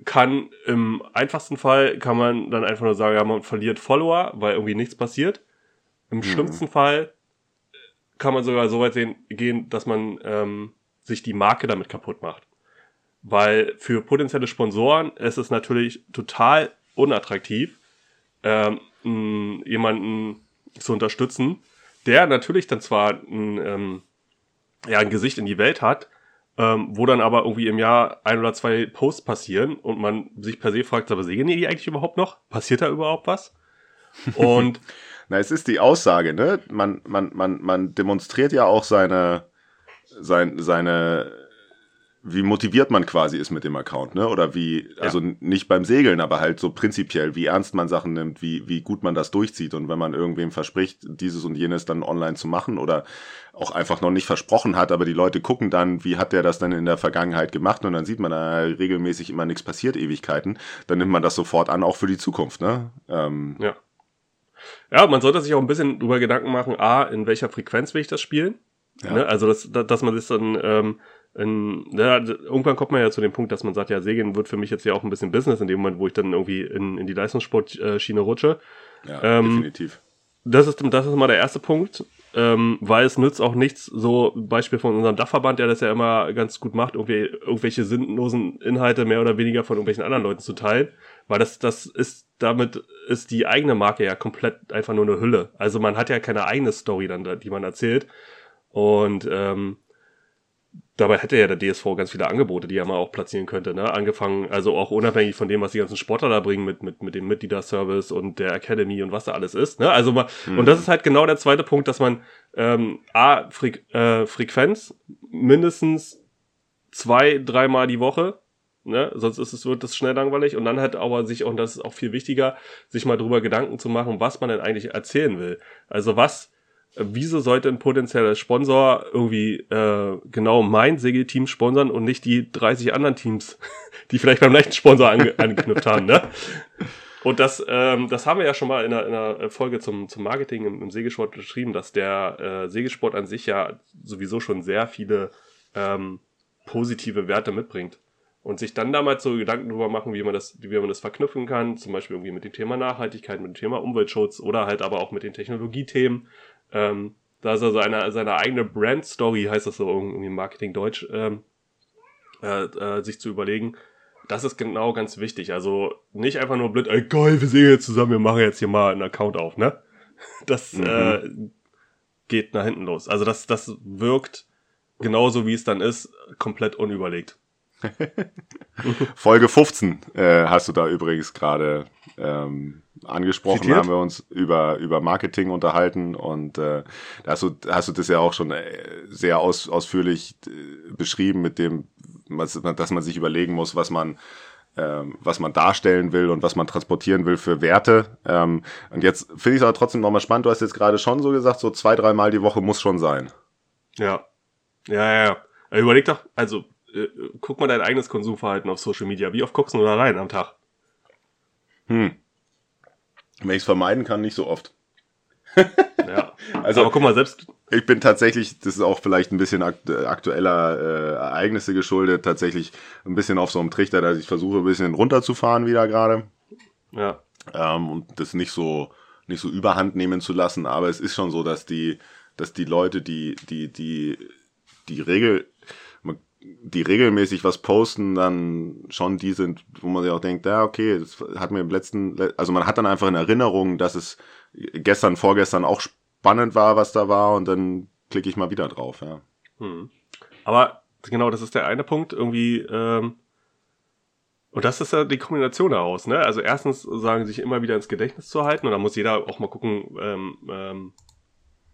kann im einfachsten Fall kann man dann einfach nur sagen, ja, man verliert Follower, weil irgendwie nichts passiert. Im mhm. schlimmsten Fall kann man sogar so weit sehen, gehen, dass man ähm, sich die Marke damit kaputt macht. Weil für potenzielle Sponsoren ist es natürlich total unattraktiv, ähm, jemanden zu unterstützen, der natürlich dann zwar ein, ähm, ja, ein Gesicht in die Welt hat, ähm, wo dann aber irgendwie im Jahr ein oder zwei Posts passieren und man sich per se fragt, aber sehen die eigentlich überhaupt noch? Passiert da überhaupt was? Und Na, es ist die Aussage, ne? Man, man, man, man demonstriert ja auch seine, sein, seine wie motiviert man quasi ist mit dem Account, ne? Oder wie, ja. also nicht beim Segeln, aber halt so prinzipiell, wie ernst man Sachen nimmt, wie, wie gut man das durchzieht und wenn man irgendwem verspricht, dieses und jenes dann online zu machen oder auch einfach noch nicht versprochen hat, aber die Leute gucken dann, wie hat der das dann in der Vergangenheit gemacht und dann sieht man da regelmäßig immer nichts passiert, Ewigkeiten, dann nimmt man das sofort an, auch für die Zukunft, ne? Ähm, ja. Ja, man sollte sich auch ein bisschen drüber Gedanken machen, A, in welcher Frequenz will ich das spielen? Ja. Ne? Also, dass, dass man sich dann, ähm, in, ja, irgendwann kommt man ja zu dem Punkt, dass man sagt, ja, Segeln wird für mich jetzt ja auch ein bisschen Business in dem Moment, wo ich dann irgendwie in, in die Leistungssportschiene rutsche. Ja, ähm, definitiv. Das ist, das ist mal der erste Punkt, ähm, weil es nützt auch nichts, so Beispiel von unserem Dachverband, der das ja immer ganz gut macht, irgendwie irgendwelche sinnlosen Inhalte mehr oder weniger von irgendwelchen anderen Leuten zu teilen, weil das, das ist, damit ist die eigene Marke ja komplett einfach nur eine Hülle. Also man hat ja keine eigene Story dann, die man erzählt. Und ähm, dabei hätte ja der DSV ganz viele Angebote, die er mal auch platzieren könnte, ne? Angefangen, also auch unabhängig von dem, was die ganzen Sportler da bringen, mit, mit, mit dem Mitgliederservice und der Academy und was da alles ist, ne? Also mal, mhm. und das ist halt genau der zweite Punkt, dass man ähm, A, Fre äh, Frequenz mindestens zwei, dreimal die Woche, ne? Sonst ist es, wird das schnell langweilig und dann halt aber sich, und das ist auch viel wichtiger, sich mal drüber Gedanken zu machen, was man denn eigentlich erzählen will. Also was wieso sollte ein potenzieller Sponsor irgendwie äh, genau mein Segelteam sponsern und nicht die 30 anderen Teams, die vielleicht beim gleichen Sponsor ange angeknüpft haben, ne? Und das, ähm, das haben wir ja schon mal in einer, in einer Folge zum, zum Marketing im, im Segelsport beschrieben, dass der äh, Segelsport an sich ja sowieso schon sehr viele ähm, positive Werte mitbringt. Und sich dann damals so Gedanken darüber machen, wie man das, wie man das verknüpfen kann, zum Beispiel irgendwie mit dem Thema Nachhaltigkeit, mit dem Thema Umweltschutz oder halt aber auch mit den Technologiethemen ähm, da ist er seine, seine eigene Brand-Story, heißt das so irgendwie im Marketing-Deutsch, ähm, äh, äh, sich zu überlegen. Das ist genau ganz wichtig. Also nicht einfach nur blöd, ey geil, wir sehen jetzt zusammen, wir machen jetzt hier mal einen Account auf, ne? Das Mhm. äh, geht nach hinten los. Also das, das wirkt genauso wie es dann ist, komplett unüberlegt. Folge 15 äh, hast du da übrigens gerade ähm, angesprochen. Zitiert? Da haben wir uns über, über Marketing unterhalten und äh, da hast du, hast du das ja auch schon äh, sehr aus, ausführlich äh, beschrieben mit dem, was, dass man sich überlegen muss, was man ähm, was man darstellen will und was man transportieren will für Werte. Ähm, und jetzt finde ich es aber trotzdem nochmal spannend. Du hast jetzt gerade schon so gesagt, so zwei, dreimal die Woche muss schon sein. Ja. Ja, ja, ja. Überleg doch, also äh, guck mal dein eigenes Konsumverhalten auf Social Media. Wie oft guckst du da rein am Tag? Hm. Wenn ich es vermeiden kann, nicht so oft. Ja. Also- Aber guck mal, selbst Ich bin tatsächlich, das ist auch vielleicht ein bisschen akt aktueller äh, Ereignisse geschuldet, tatsächlich ein bisschen auf so einem Trichter, dass ich versuche ein bisschen runterzufahren wieder gerade ja, ähm, und das nicht so nicht so überhand nehmen zu lassen. Aber es ist schon so, dass die dass die Leute, die die die die Regel die regelmäßig was posten, dann schon die sind, wo man sich auch denkt, ja, okay, das hat mir im letzten, also man hat dann einfach in Erinnerung, dass es gestern, vorgestern auch spannend war, was da war und dann klicke ich mal wieder drauf, ja. Hm. Aber genau, das ist der eine Punkt irgendwie. Ähm, und das ist ja die Kombination daraus. Ne? Also erstens sagen sich immer wieder ins Gedächtnis zu halten und da muss jeder auch mal gucken, ähm, ähm,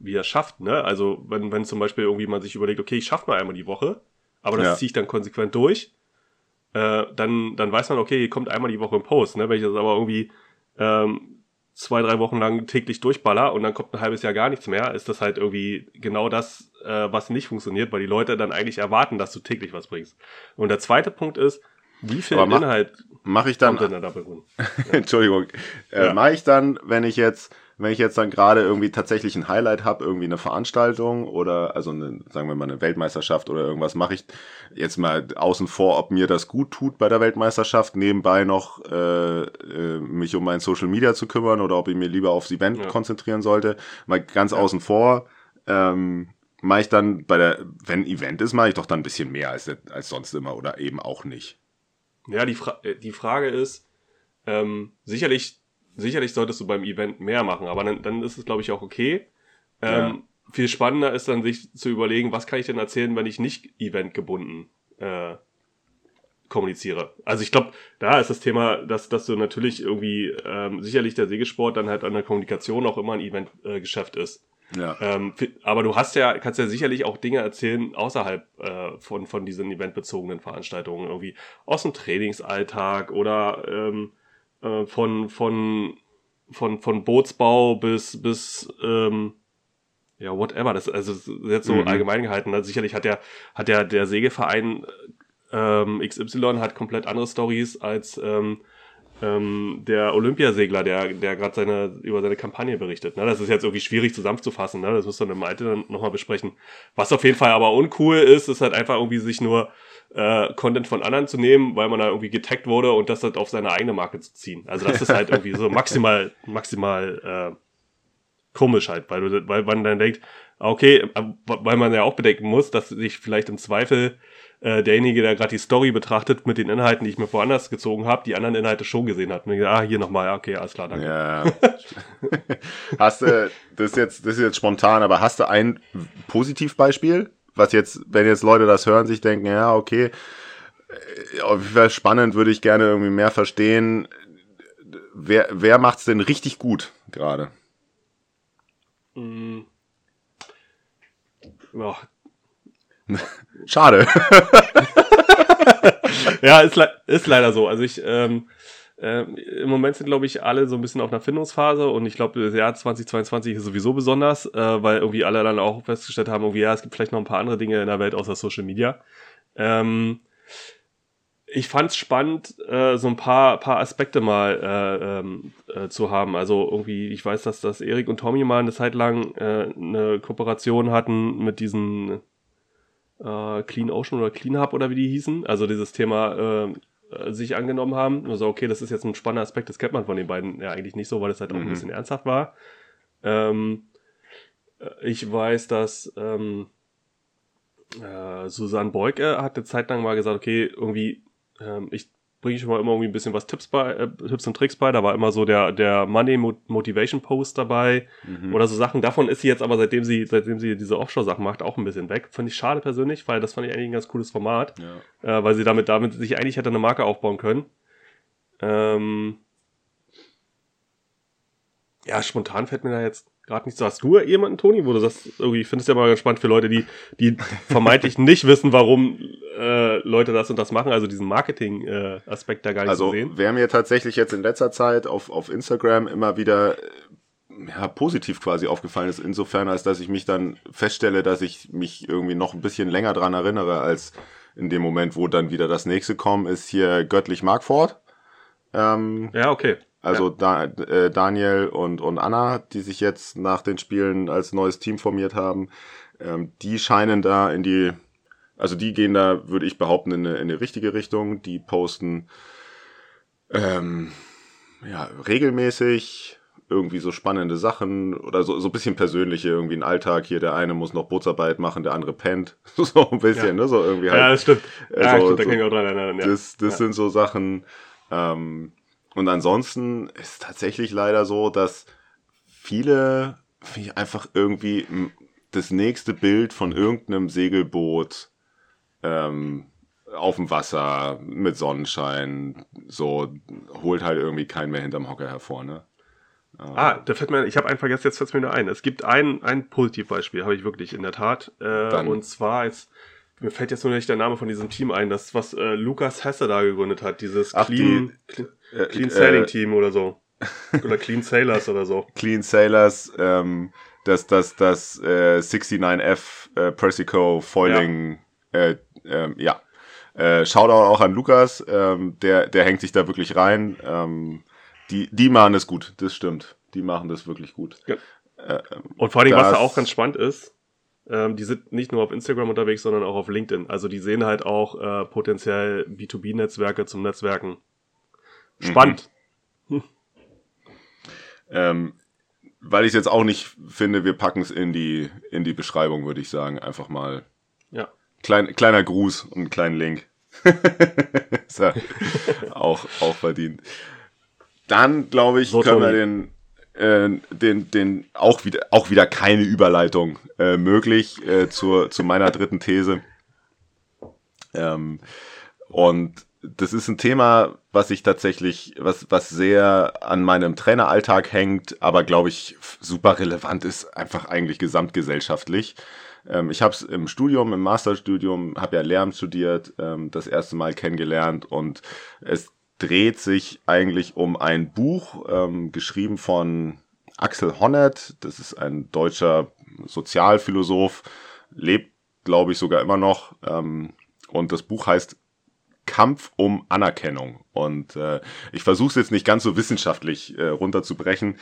wie er es schafft. Ne? Also wenn, wenn zum Beispiel irgendwie man sich überlegt, okay, ich schaffe nur einmal die Woche, aber das Ja. ziehe ich dann konsequent durch, äh, dann, dann weiß man, okay, hier kommt einmal die Woche ein Post. Ne? Wenn ich das aber irgendwie ähm, zwei, drei Wochen lang täglich durchballer und dann kommt ein halbes Jahr gar nichts mehr, ist das halt irgendwie genau das, äh, was nicht funktioniert, weil die Leute dann eigentlich erwarten, dass du täglich was bringst. Und der zweite Punkt ist, wie viel mach- Inhalt Mache ich dann, kommt denn da dabei rum? Entschuldigung, äh, Ja. mache ich dann, wenn ich jetzt, wenn ich jetzt dann gerade irgendwie tatsächlich ein Highlight habe, irgendwie eine Veranstaltung oder also eine, sagen wir mal eine Weltmeisterschaft oder irgendwas, mache ich jetzt mal außen vor, ob mir das gut tut bei der Weltmeisterschaft, nebenbei noch äh, äh, mich um mein Social Media zu kümmern oder ob ich mir lieber aufs Event Ja. konzentrieren sollte. Mal ganz außen vor. Ähm, mache ich dann bei der, wenn Event ist, mache ich doch dann ein bisschen mehr als, als sonst immer oder eben auch nicht. Ja, die, Fra äh, die Frage ist, ähm, sicherlich, sicherlich solltest du beim Event mehr machen, aber dann, dann ist es, glaube ich, auch okay. Ähm, Viel spannender ist dann, sich zu überlegen, was kann ich denn erzählen, wenn ich nicht eventgebunden äh, kommuniziere. Also ich glaube, da ist das Thema, dass, dass du natürlich irgendwie, ähm, sicherlich der Sägesport dann halt an der Kommunikation auch immer ein Eventgeschäft äh, ist. Ja. Ähm, aber du hast ja, kannst ja sicherlich auch Dinge erzählen außerhalb äh, von, von diesen eventbezogenen Veranstaltungen, irgendwie aus dem Trainingsalltag oder ähm, äh, von, von, von, von Bootsbau bis, bis ähm, ja, whatever. Das, also das ist jetzt so Mhm. allgemein gehalten. Also sicherlich hat der, hat der, der Segelverein ähm, XY hat komplett andere Stories als ähm, ähm, der Olympiasegler, der, der gerade seine, über seine Kampagne berichtet. Ne? Das ist jetzt irgendwie schwierig zusammenzufassen, ne? das muss man im Alter dann nochmal besprechen. Was auf jeden Fall aber uncool ist, ist halt einfach irgendwie sich nur äh, Content von anderen zu nehmen, weil man da irgendwie getaggt wurde und das halt auf seine eigene Marke zu ziehen. Also das ist halt irgendwie so maximal, maximal äh, komisch halt, weil, du, weil man dann denkt, okay, äh, weil man ja auch bedenken muss, dass sich vielleicht im Zweifel äh, derjenige, der gerade die Story betrachtet mit den Inhalten, die ich mir woanders gezogen habe, die anderen Inhalte schon gesehen hat. Und ich, ah, hier nochmal, okay, alles klar, danke. Ja. hast du, das ist jetzt, das ist jetzt spontan, aber hast du ein Positivbeispiel, was jetzt, wenn jetzt Leute das hören, sich denken, ja, okay, äh, auf jeden Fall spannend, würde ich gerne irgendwie mehr verstehen. Wer, wer macht's denn richtig gut gerade? Mm. Ja, Schade. ja, ist, le ist leider so. Also ich, ähm, ähm, im Moment sind, glaube ich, alle so ein bisschen auf einer Findungsphase und ich glaube, das Jahr 2022 ist sowieso besonders, äh, weil irgendwie alle dann auch festgestellt haben, irgendwie, ja, es gibt vielleicht noch ein paar andere Dinge in der Welt außer Social Media. Ähm, ich fand es spannend, äh, so ein paar, paar Aspekte mal äh, ähm, äh, zu haben. Also irgendwie, ich weiß, dass, dass Erik und Tommy mal eine Zeit lang äh, eine Kooperation hatten mit diesen äh, Clean Ocean oder Clean Hub oder wie die hießen. Also dieses Thema äh, äh, sich angenommen haben. Also okay, das ist jetzt ein spannender Aspekt, das kennt man von den beiden ja eigentlich nicht so, weil es halt auch ein Mhm. bisschen ernsthaft war. Ähm, Äh, Ich weiß, dass ähm, äh, Susanne Beuke hat eine Zeit lang mal gesagt, okay, irgendwie, ähm, ich bringe schon mal immer irgendwie ein bisschen was Tipps bei, äh, Tipps und Tricks bei. Da war immer so der, der Money Mo- Motivation Post dabei oder so Sachen. Davon ist sie jetzt aber, seitdem sie, seitdem sie diese Offshore-Sachen macht, auch ein bisschen weg. Fand ich schade persönlich, weil das fand ich eigentlich ein ganz cooles Format. Ja. Äh, weil sie damit, damit sich eigentlich hätte eine Marke aufbauen können. Ähm, ja, spontan fällt mir da jetzt gerade nicht so. Hast du jemanden, Toni, wo du sagst, irgendwie, ich finde es ja mal ganz spannend für Leute, die, die vermeintlich nicht wissen, warum äh, Leute das und das machen, also diesen Marketing-Aspekt da gar nicht Also so sehen. wer mir tatsächlich jetzt in letzter Zeit auf, auf Instagram immer wieder äh, ja, positiv quasi aufgefallen ist, insofern, als dass ich mich dann feststelle, dass ich mich irgendwie noch ein bisschen länger dran erinnere, als in dem Moment, wo dann wieder das nächste kommt, ist hier Göttlich Markford. Ähm, Ja, okay. Also da, äh, Daniel und, und Anna, die sich jetzt nach den Spielen als neues Team formiert haben, ähm, die scheinen da in die, also die gehen da, würde ich behaupten, in eine, in eine richtige Richtung. Die posten ähm, ja, regelmäßig irgendwie so spannende Sachen oder so, so ein bisschen persönliche, irgendwie ein Alltag. Hier, der eine muss noch Bootsarbeit machen, der andere pennt. so ein bisschen, Ja. ne? So irgendwie halt. Ja, das stimmt. Ja, Also, stimmt, da so- kann ich auch dran erinnern. Ja. Das, das ja. sind so Sachen. Ähm, und ansonsten ist tatsächlich leider so, dass viele einfach irgendwie das nächste Bild von irgendeinem Segelboot ähm, auf dem Wasser mit Sonnenschein so holt halt irgendwie keinen mehr hinterm Hocker hervor, ne? Ah, da fällt mir, ich habe einen vergessen, jetzt fällt mir nur ein. Es gibt ein, ein Positivbeispiel, habe ich wirklich in der Tat. Äh, und zwar ist, mir fällt jetzt nur nicht der Name von diesem Team ein, das, was äh, Lukas Hesse da gegründet hat, dieses Ach, Clean, die- Clean, Äh, Clean äh, Sailing Team oder so. Oder Clean Sailors oder so. Clean Sailors, ähm, das, das, das äh, 69F äh, Persico Foiling, ja. Äh, ähm, ja. Äh, Shoutout auch an Lukas, ähm, der, der hängt sich da wirklich rein. Ähm, die, die machen es gut, das stimmt. Die machen das wirklich gut. Ja. Und vor allem, was da Das- auch ganz spannend ist, ähm, die sind nicht nur auf Instagram unterwegs, sondern auch auf LinkedIn. Also die sehen halt auch äh, potenziell B2B-Netzwerke zum Netzwerken. Spannend. Ähm, weil ich es jetzt auch nicht finde, wir packen es in die, in die Beschreibung, würde ich sagen. Einfach mal Ja. klein, kleiner Gruß und einen kleinen Link. Ist ja auch, auch verdient. Dann, glaube ich, So, können wir den, äh, den, den auch wieder, auch wieder keine Überleitung äh, möglich äh, zur, zu meiner dritten These. Ähm, und das ist ein Thema, was ich tatsächlich, was, was sehr an meinem Traineralltag hängt, aber glaube ich super relevant ist, einfach eigentlich gesamtgesellschaftlich. Ähm, ich habe es im Studium, im Masterstudium, habe ja Lehramt studiert, ähm, das erste Mal kennengelernt und es dreht sich eigentlich um ein Buch, ähm, geschrieben von Axel Honneth. Das ist ein deutscher Sozialphilosoph, lebt, glaube ich, sogar immer noch. Ähm, und das Buch heißt Kampf um Anerkennung. Und äh, ich versuche es jetzt nicht ganz so wissenschaftlich äh, runterzubrechen,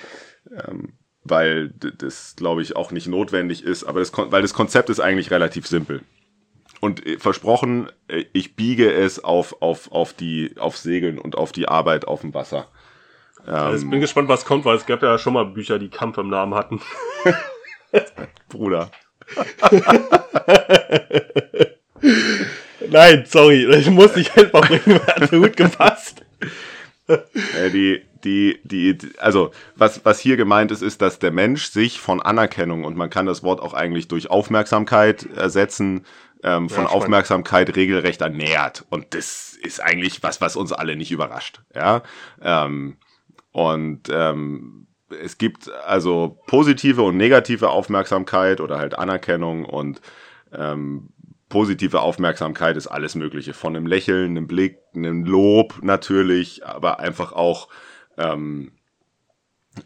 ähm, weil das, glaube ich, auch nicht notwendig ist. Aber das, weil das Konzept ist eigentlich relativ simpel. Und äh, versprochen, äh, ich biege es auf, auf, auf die, auf Segeln und auf die Arbeit auf dem Wasser. Also ich bin gespannt, was kommt, weil es gab ja schon mal Bücher, die Kampf im Namen hatten. Bruder. Nein, sorry, ich muss dich einfach bringen, hat so gut gepasst. Äh, die, die, die, also was, was hier gemeint ist, ist, dass der Mensch sich von Anerkennung und man kann das Wort auch eigentlich durch Aufmerksamkeit ersetzen, ähm, von spannend. Aufmerksamkeit regelrecht ernährt. Und das ist eigentlich was, was uns alle nicht überrascht. Ja. Ähm, und ähm, es gibt also positive und negative Aufmerksamkeit oder halt Anerkennung und ähm, positive Aufmerksamkeit ist alles Mögliche. Von einem Lächeln, einem Blick, einem Lob natürlich, aber einfach auch ähm,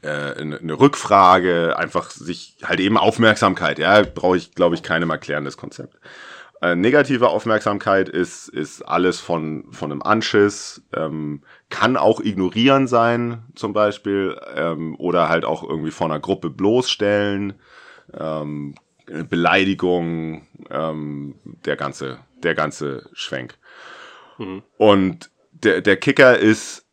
äh, eine, eine Rückfrage, einfach sich halt eben Aufmerksamkeit. Ja, brauche ich, glaube ich, keinem erklären, das Konzept. Äh, negative Aufmerksamkeit ist, ist alles von, von einem Anschiss, ähm, kann auch ignorieren sein, zum Beispiel, ähm, oder halt auch irgendwie von einer Gruppe bloßstellen, ähm, Beleidigung, ähm, der ganze, der ganze Schwenk. Und der, der Kicker ist,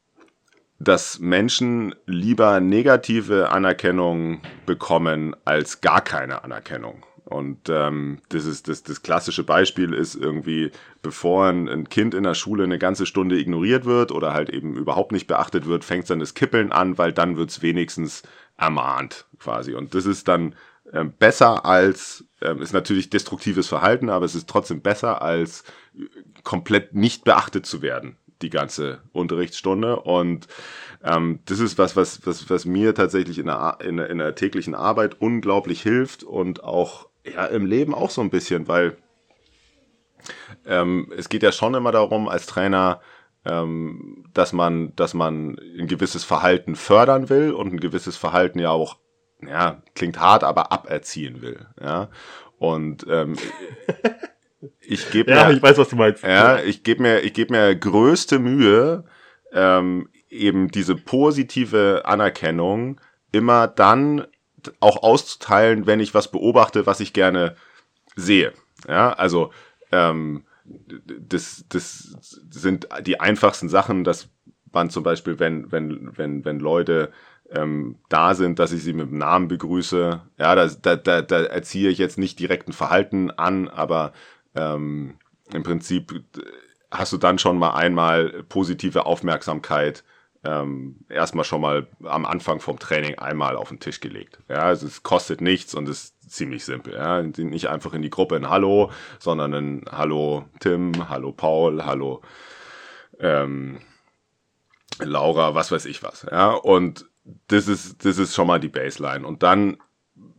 dass Menschen lieber negative Anerkennung bekommen als gar keine Anerkennung. Und ähm, das ist das, das klassische Beispiel ist irgendwie, bevor ein, ein Kind in der Schule eine ganze Stunde ignoriert wird oder halt eben überhaupt nicht beachtet wird, fängt dann das Kippeln an, weil dann wird's wenigstens ermahnt quasi. Und das ist dann ähm, besser als, ähm, ist natürlich destruktives Verhalten, aber es ist trotzdem besser als äh, komplett nicht beachtet zu werden die ganze Unterrichtsstunde. Und ähm, das ist was, was, was, was mir tatsächlich in der, in, der, in der täglichen Arbeit unglaublich hilft und auch ja, im Leben auch so ein bisschen, weil ähm, es geht ja schon immer darum, als Trainer, ähm, dass man, dass man ein gewisses Verhalten fördern will und ein gewisses Verhalten ja auch, ja, klingt hart, aber aberziehen will. Ja. Und ähm, ich gebe Ja, mir, ich weiß, was du meinst. ja, ich gebe mir, ich gebe mir größte Mühe, ähm, eben diese positive Anerkennung immer dann auch auszuteilen, wenn ich was beobachte, was ich gerne sehe. Ja, also ähm, das, das sind die einfachsten Sachen, dass man zum Beispiel, wenn, wenn, wenn, wenn Leute ähm, da sind, dass ich sie mit dem Namen begrüße. Ja, da, da, da, da erziehe ich jetzt nicht direkt ein Verhalten an, aber ähm, im Prinzip hast du dann schon mal einmal positive Aufmerksamkeit ähm, erstmal schon mal am Anfang vom Training einmal auf den Tisch gelegt. Ja, also es kostet nichts und ist ziemlich simpel. Ja, nicht einfach in die Gruppe ein Hallo, sondern ein Hallo Tim, Hallo Paul, Hallo ähm, Laura, was weiß ich was. Ja, und das ist das ist schon mal die Baseline. Und dann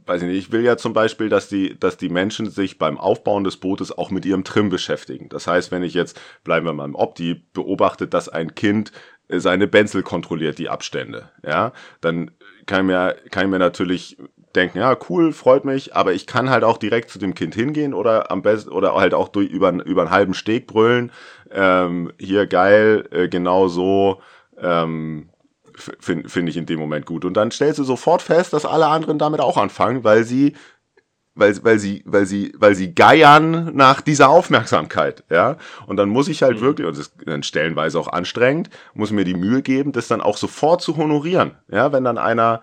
weiß ich nicht, ich will ja zum Beispiel, dass die, dass die Menschen sich beim Aufbauen des Bootes auch mit ihrem Trim beschäftigen. Das heißt, wenn ich jetzt, bleiben wir mal im Opti, beobachte, dass ein Kind seine Benzel kontrolliert, die Abstände, ja, dann kann ich mir, kann ich mir natürlich denken, ja, cool, freut mich, aber ich kann halt auch direkt zu dem Kind hingehen oder am besten, oder halt auch durch, über, über einen halben Steg brüllen, ähm, hier geil, äh, genau so, ähm, finde find ich in dem Moment gut. Und dann stellst du sofort fest, dass alle anderen damit auch anfangen, weil sie weil, weil sie, weil sie, weil sie geiern nach dieser Aufmerksamkeit, ja. Und dann muss ich halt Mhm. wirklich, und das ist dann stellenweise auch anstrengend, muss mir die Mühe geben, das dann auch sofort zu honorieren, ja. Wenn dann einer,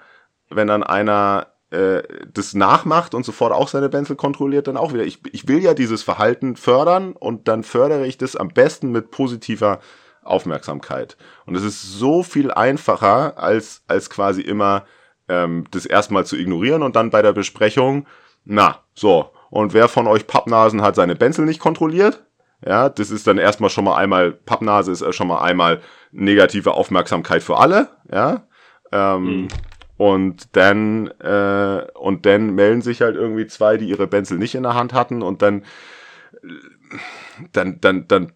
wenn dann einer äh, das nachmacht und sofort auch seine Benzel kontrolliert, dann auch wieder. Ich, ich will ja dieses Verhalten fördern und dann fördere ich das am besten mit positiver Aufmerksamkeit. Und es ist so viel einfacher, als, als quasi immer ähm, das erstmal zu ignorieren und dann bei der Besprechung, na, so, und wer von euch Pappnasen hat seine Benzel nicht kontrolliert? Ja, das ist dann erstmal schon mal einmal, Pappnase ist äh, schon mal einmal negative Aufmerksamkeit für alle, ja. Ähm, Und dann, äh, und dann melden sich halt irgendwie zwei, die ihre Benzel nicht in der Hand hatten und dann, dann, dann, dann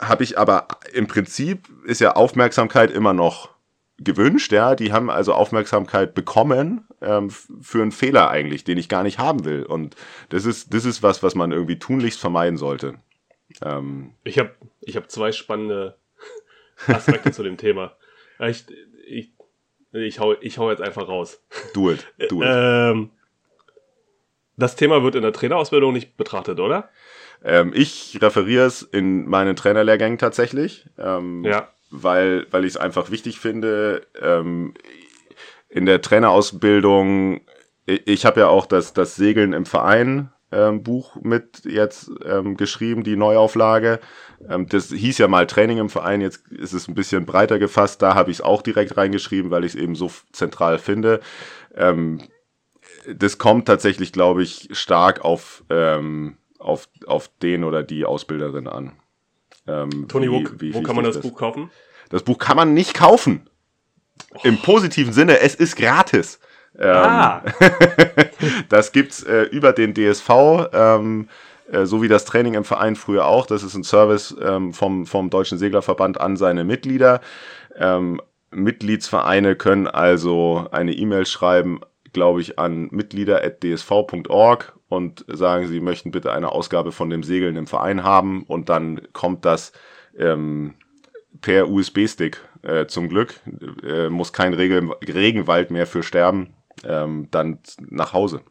habe ich aber im Prinzip ist ja Aufmerksamkeit immer noch gewünscht, ja. Die haben also Aufmerksamkeit bekommen ähm, für einen Fehler eigentlich, den ich gar nicht haben will. Und das ist, das ist was, was man irgendwie tunlichst vermeiden sollte. Ähm, Ich habe ich hab zwei spannende Aspekte zu dem Thema. Ja, Ich, ich, ich, hau, ich hau jetzt einfach raus. do it, do it. Ähm, das Thema wird in der Trainerausbildung nicht betrachtet, oder? Ähm, ich referiere es in meinen Trainerlehrgängen tatsächlich, ähm, Ja. weil, weil ich es einfach wichtig finde. Ähm, in der Trainerausbildung, ich, ich habe ja auch das, das Segeln im Verein ähm, Buch mit jetzt ähm, geschrieben, die Neuauflage. Ähm, das hieß ja mal Training im Verein, jetzt ist es ein bisschen breiter gefasst. Da habe ich es auch direkt reingeschrieben, weil ich es eben so zentral finde. Ähm, das kommt tatsächlich, glaube ich, stark auf, ähm, auf, auf den oder die Ausbilderin an. Ähm, Toni, wo, wo kann man wichtig das Buch kaufen? Das Buch kann man nicht kaufen. Im positiven Sinne, es ist gratis. Ähm, Ah, das gibt's äh, über den DSV, ähm, äh, so wie das Training im Verein früher auch. Das ist ein Service ähm, vom, vom Deutschen Seglerverband an seine Mitglieder. Ähm, Mitgliedsvereine können also eine E-Mail schreiben, glaube ich, an mitglieder.dsv.org und sagen, sie möchten bitte eine Ausgabe von dem Segeln im Verein haben und dann kommt das ähm, per USB-Stick äh, zum Glück. Äh, muss kein Regen Regenwald mehr für sterben. Ähm, dann nach Hause.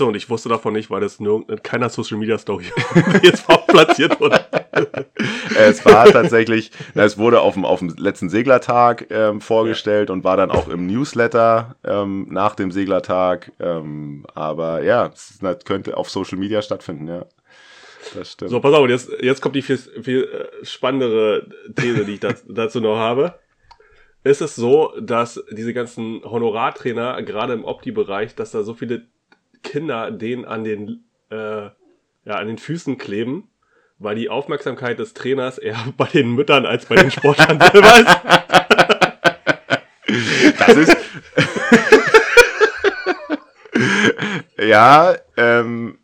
du, und ich wusste davon nicht, weil das in keiner Social Media Story jetzt platziert wurde. es war tatsächlich, na, es wurde auf dem, auf dem letzten Seglertag ähm, vorgestellt und war dann auch im Newsletter ähm, nach dem Seglertag. Ähm, aber ja, es das könnte auf Social Media stattfinden, ja. Das stimmt. So, pass auf, jetzt, jetzt kommt die viel, viel äh, spannendere These, die ich dazu noch habe ist es so, dass diese ganzen Honorartrainer, gerade im Opti-Bereich, dass da so viele Kinder denen an den, äh, ja, an den Füßen kleben, weil die Aufmerksamkeit des Trainers eher bei den Müttern als bei den Sportlern selber ist. Das ist. ja, ähm,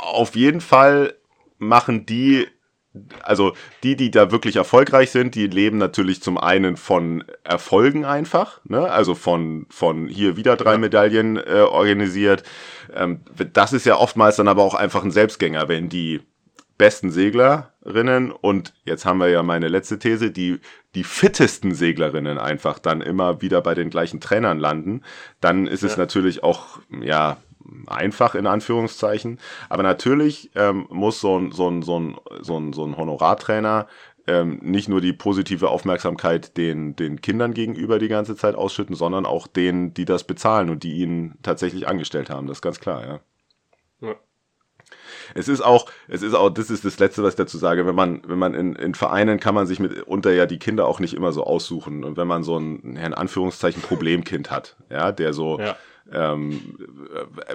auf jeden Fall machen die also die, die da wirklich erfolgreich sind, die leben natürlich zum einen von Erfolgen einfach, ne? also von, von hier wieder drei Medaillen äh, organisiert. Ähm, das ist ja oftmals dann aber auch einfach ein Selbstgänger, wenn die besten Seglerinnen und jetzt haben wir ja meine letzte These, die, die fittesten Seglerinnen einfach dann immer wieder bei den gleichen Trainern landen, dann ist ja. es natürlich auch, ja, einfach in Anführungszeichen. Aber natürlich ähm, muss so ein, so ein, so ein, so ein, so ein Honorartrainer ähm, nicht nur die positive Aufmerksamkeit den, den Kindern gegenüber die ganze Zeit ausschütten, sondern auch denen, die das bezahlen und die ihn tatsächlich angestellt haben. Das ist ganz klar, ja. ja. Es ist auch, es ist auch, das ist das Letzte, was ich dazu sage, wenn man, wenn man in, in Vereinen kann man sich mitunter ja die Kinder auch nicht immer so aussuchen. Und wenn man so ein, in Anführungszeichen, Problemkind hat, ja, der so, ja ähm,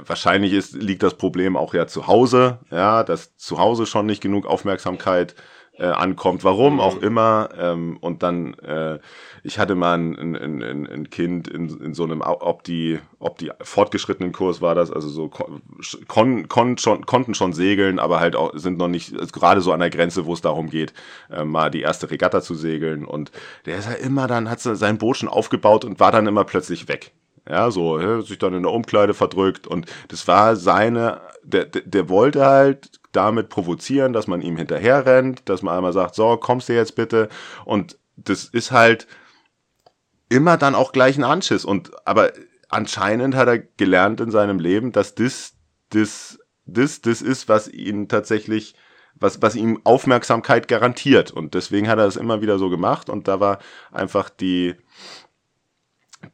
wahrscheinlich ist, liegt das Problem auch ja zu Hause, ja, dass zu Hause schon nicht genug Aufmerksamkeit äh, ankommt, warum auch mhm. immer. Ähm, und dann, äh, ich hatte mal ein, ein, ein, ein Kind in, in so einem, ob die, ob die fortgeschrittenen Kurs war das, also so kon, kon, schon, konnten schon segeln, aber halt auch sind noch nicht, also gerade so an der Grenze, wo es darum geht, äh, mal die erste Regatta zu segeln. Und der ist ja halt immer dann, hat sein Boot schon aufgebaut und war dann immer plötzlich weg. Ja, so, sich dann in der Umkleide verdrückt und das war seine, der, der, der wollte halt damit provozieren, dass man ihm hinterher rennt, dass man einmal sagt, so, kommst du jetzt bitte? Und das ist halt immer dann auch gleich ein Anschiss. Und, aber anscheinend hat er gelernt in seinem Leben, dass das, das, das, das ist, was ihn tatsächlich, was, was ihm Aufmerksamkeit garantiert. Und deswegen hat er das immer wieder so gemacht. Und da war einfach die,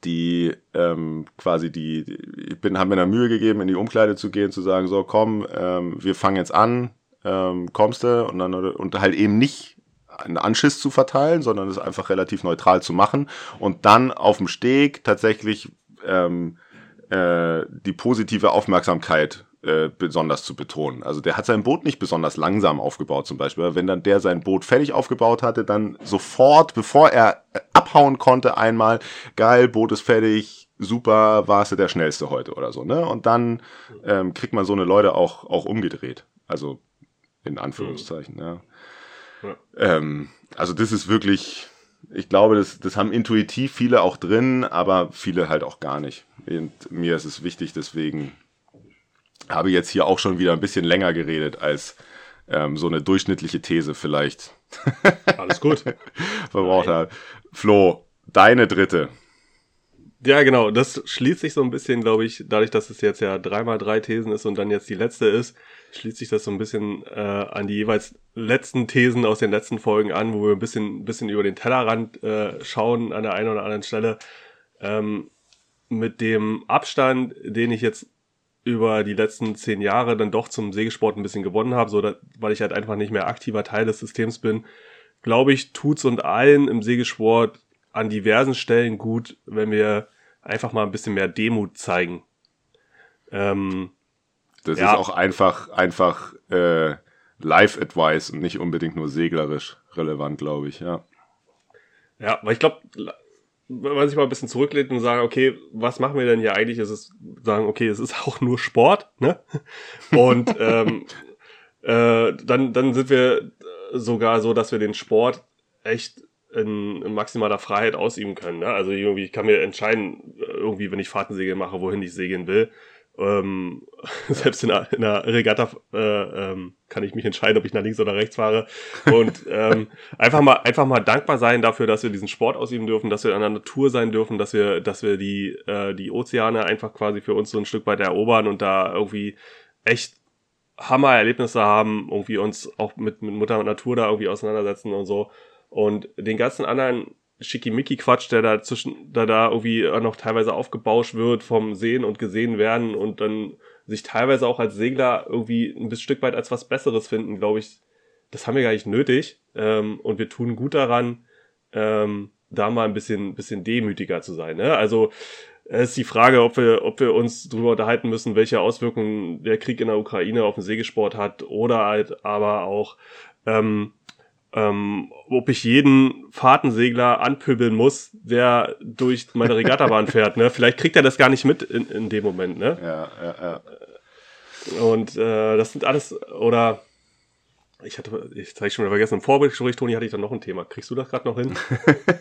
die ähm, quasi die, ich bin, haben mir da Mühe gegeben, in die Umkleide zu gehen, zu sagen, so komm, ähm, wir fangen jetzt an, ähm, kommst du? Und dann und halt eben nicht einen Anschiss zu verteilen, sondern es einfach relativ neutral zu machen. Und dann auf dem Steg tatsächlich ähm, äh, die positive Aufmerksamkeit äh, besonders zu betonen. Also der hat sein Boot nicht besonders langsam aufgebaut zum Beispiel. Wenn dann der sein Boot fertig aufgebaut hatte, dann sofort, bevor er äh, abhauen konnte, einmal, geil, Boot ist fertig, super, warst du der Schnellste heute oder so. Ne? Und dann ähm, kriegt man so eine Leute auch, auch umgedreht. Also in Anführungszeichen. Ja. ja. Ähm, also das ist wirklich, ich glaube, das, das haben intuitiv viele auch drin, aber viele halt auch gar nicht. Und mir ist es wichtig, deswegen habe jetzt hier auch schon wieder ein bisschen länger geredet als ähm, so eine durchschnittliche These vielleicht. Alles gut. Verbraucht hat. Flo, deine dritte. Ja, genau. Das schließt sich so ein bisschen, glaube ich, dadurch, dass es jetzt ja dreimal drei Thesen ist und dann jetzt die letzte ist, schließt sich das so ein bisschen äh, an die jeweils letzten Thesen aus den letzten Folgen an, wo wir ein bisschen, bisschen über den Tellerrand äh, schauen an der einen oder anderen Stelle. Ähm, mit dem Abstand, den ich jetzt über die letzten zehn Jahre dann doch zum Segelsport ein bisschen gewonnen habe, so dass, weil ich halt einfach nicht mehr aktiver Teil des Systems bin, glaube ich, tut's und allen im Segelsport an diversen Stellen gut, wenn wir einfach mal ein bisschen mehr Demut zeigen. Ähm, das ja. ist auch einfach, einfach äh, Live-Advice und nicht unbedingt nur seglerisch relevant, glaube ich, ja. Ja, weil ich glaube, wenn man sich mal ein bisschen zurücklehnt und sagen, okay, was machen wir denn hier eigentlich? Ist es sagen, okay, es ist auch nur Sport, ne? Und ähm, äh, dann, dann sind wir sogar so, dass wir den Sport echt in, in maximaler Freiheit ausüben können. Ne? Also irgendwie, ich kann mir entscheiden, irgendwie, wenn ich Fahrtensegel mache, wohin ich segeln will. Ähm, selbst in einer, in einer Regatta äh, ähm, kann ich mich entscheiden, ob ich nach links oder rechts fahre. Und ähm, einfach mal einfach mal dankbar sein dafür, dass wir diesen Sport ausüben dürfen, dass wir an der Natur sein dürfen, dass wir dass wir die äh, die Ozeane einfach quasi für uns so ein Stück weit erobern und da irgendwie echt Hammer-Erlebnisse haben, irgendwie uns auch mit, mit Mutter Natur da irgendwie auseinandersetzen und so. Und den ganzen anderen Schickimicki-Quatsch, der da zwischen, da da irgendwie noch teilweise aufgebauscht wird vom Sehen und Gesehen werden und dann sich teilweise auch als Segler irgendwie ein bisschen Stück weit als was Besseres finden, glaube ich, das haben wir gar nicht nötig. Ähm, und wir tun gut daran, ähm, da mal ein bisschen, bisschen demütiger zu sein. Ne? Also es ist die Frage, ob wir, ob wir uns darüber unterhalten müssen, welche Auswirkungen der Krieg in der Ukraine auf den Segelsport hat oder halt aber auch, ähm, ähm, ob ich jeden Fahrtensegler anpöbeln muss, der durch meine Regattabahn fährt. Ne? Vielleicht kriegt er das gar nicht mit in, in dem Moment. Ne? Ja, ja, ja. Und äh, das sind alles, oder ich hatte, ich zeige schon wieder vergessen, im Vorgespräch, Toni, hatte ich dann noch ein Thema. Kriegst du das gerade noch hin?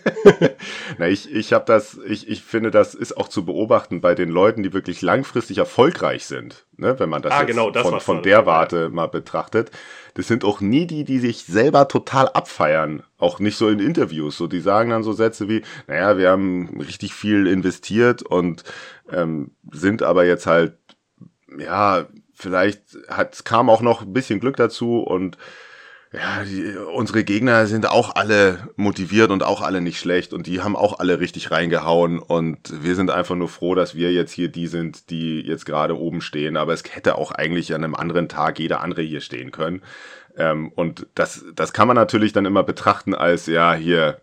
Na, ich, ich habe das, ich, ich finde, das ist auch zu beobachten bei den Leuten, die wirklich langfristig erfolgreich sind, ne, wenn man das, ah, jetzt genau, das von, von der Warte mal betrachtet. Das sind auch nie die, die sich selber total abfeiern. Auch nicht so in Interviews. So, die sagen dann so Sätze wie, naja, wir haben richtig viel investiert und ähm, sind aber jetzt halt, ja, vielleicht hat, kam auch noch ein bisschen Glück dazu und ja, die, unsere Gegner sind auch alle motiviert und auch alle nicht schlecht und die haben auch alle richtig reingehauen und wir sind einfach nur froh, dass wir jetzt hier die sind, die jetzt gerade oben stehen, aber es hätte auch eigentlich an einem anderen Tag jeder andere hier stehen können. Ähm, und das, das kann man natürlich dann immer betrachten als, ja, hier,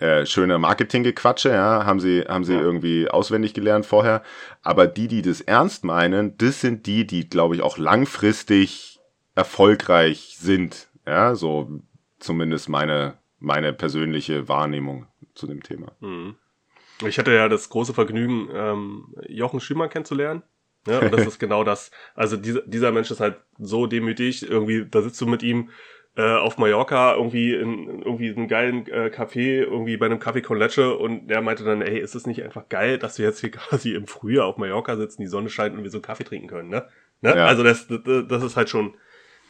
äh, schöne Marketinggequatsche, ja, haben sie, haben sie ja. irgendwie auswendig gelernt vorher. Aber die, die das ernst meinen, das sind die, die, glaube ich, auch langfristig erfolgreich sind. Ja, so zumindest meine, meine persönliche Wahrnehmung zu dem Thema. Mhm. Ich hatte ja das große Vergnügen, ähm, Jochen Schümann kennenzulernen. Ja, und das ist genau das. Also dieser, dieser Mensch ist halt so demütig, irgendwie, da sitzt du mit ihm äh, auf Mallorca irgendwie in irgendwie einem geilen äh, Café, irgendwie bei einem Café con Leche und der meinte dann, ey, ist es nicht einfach geil, dass wir jetzt hier quasi im Frühjahr auf Mallorca sitzen, die Sonne scheint und wir so einen Kaffee trinken können, ne? ne? Ja. Also das, das, das ist halt schon,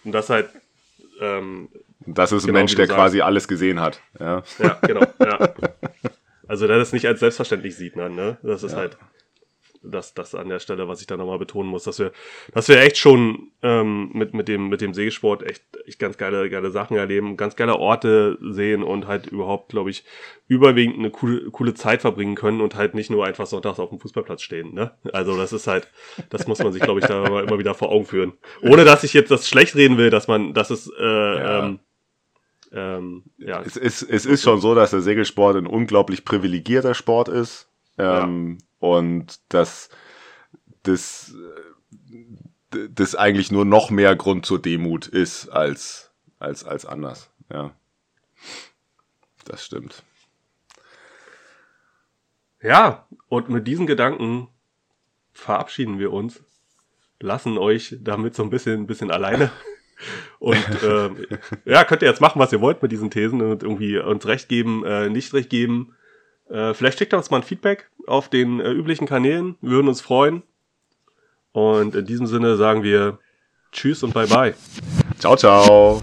und das halt, ähm, das ist genau, ein Mensch, der quasi alles gesehen hat. Ja, ja genau. Ja. Also der das nicht als selbstverständlich sieht, ne? ne? Das ist ja. halt das, das an der Stelle, was ich da nochmal betonen muss, dass wir, dass wir echt schon ähm, mit, mit, dem, mit dem Segelsport echt, echt ganz geile, geile Sachen erleben, ganz geile Orte sehen und halt überhaupt, glaube ich, überwiegend eine coole, coole Zeit verbringen können und halt nicht nur einfach sonntags auf dem Fußballplatz stehen. Ne? Also das ist halt, das muss man sich, glaube ich, da immer wieder vor Augen führen. Ohne dass ich jetzt das schlecht reden will, dass man, dass es äh, ja. ähm, ähm, ja. Es ist, es ist schon so, dass der Segelsport ein unglaublich privilegierter Sport ist. Ähm, ja. Und dass das, das eigentlich nur noch mehr Grund zur Demut ist als, als, als anders. Ja. Das stimmt. Ja, und mit diesen Gedanken verabschieden wir uns, lassen euch damit so ein bisschen, ein bisschen alleine. Und äh, ja, könnt ihr jetzt machen, was ihr wollt mit diesen Thesen und irgendwie uns recht geben, äh, nicht recht geben. Äh, vielleicht schickt ihr uns mal ein Feedback auf den äh, üblichen Kanälen. Wir würden uns freuen. Und in diesem Sinne sagen wir Tschüss und Bye bye. Ciao, ciao.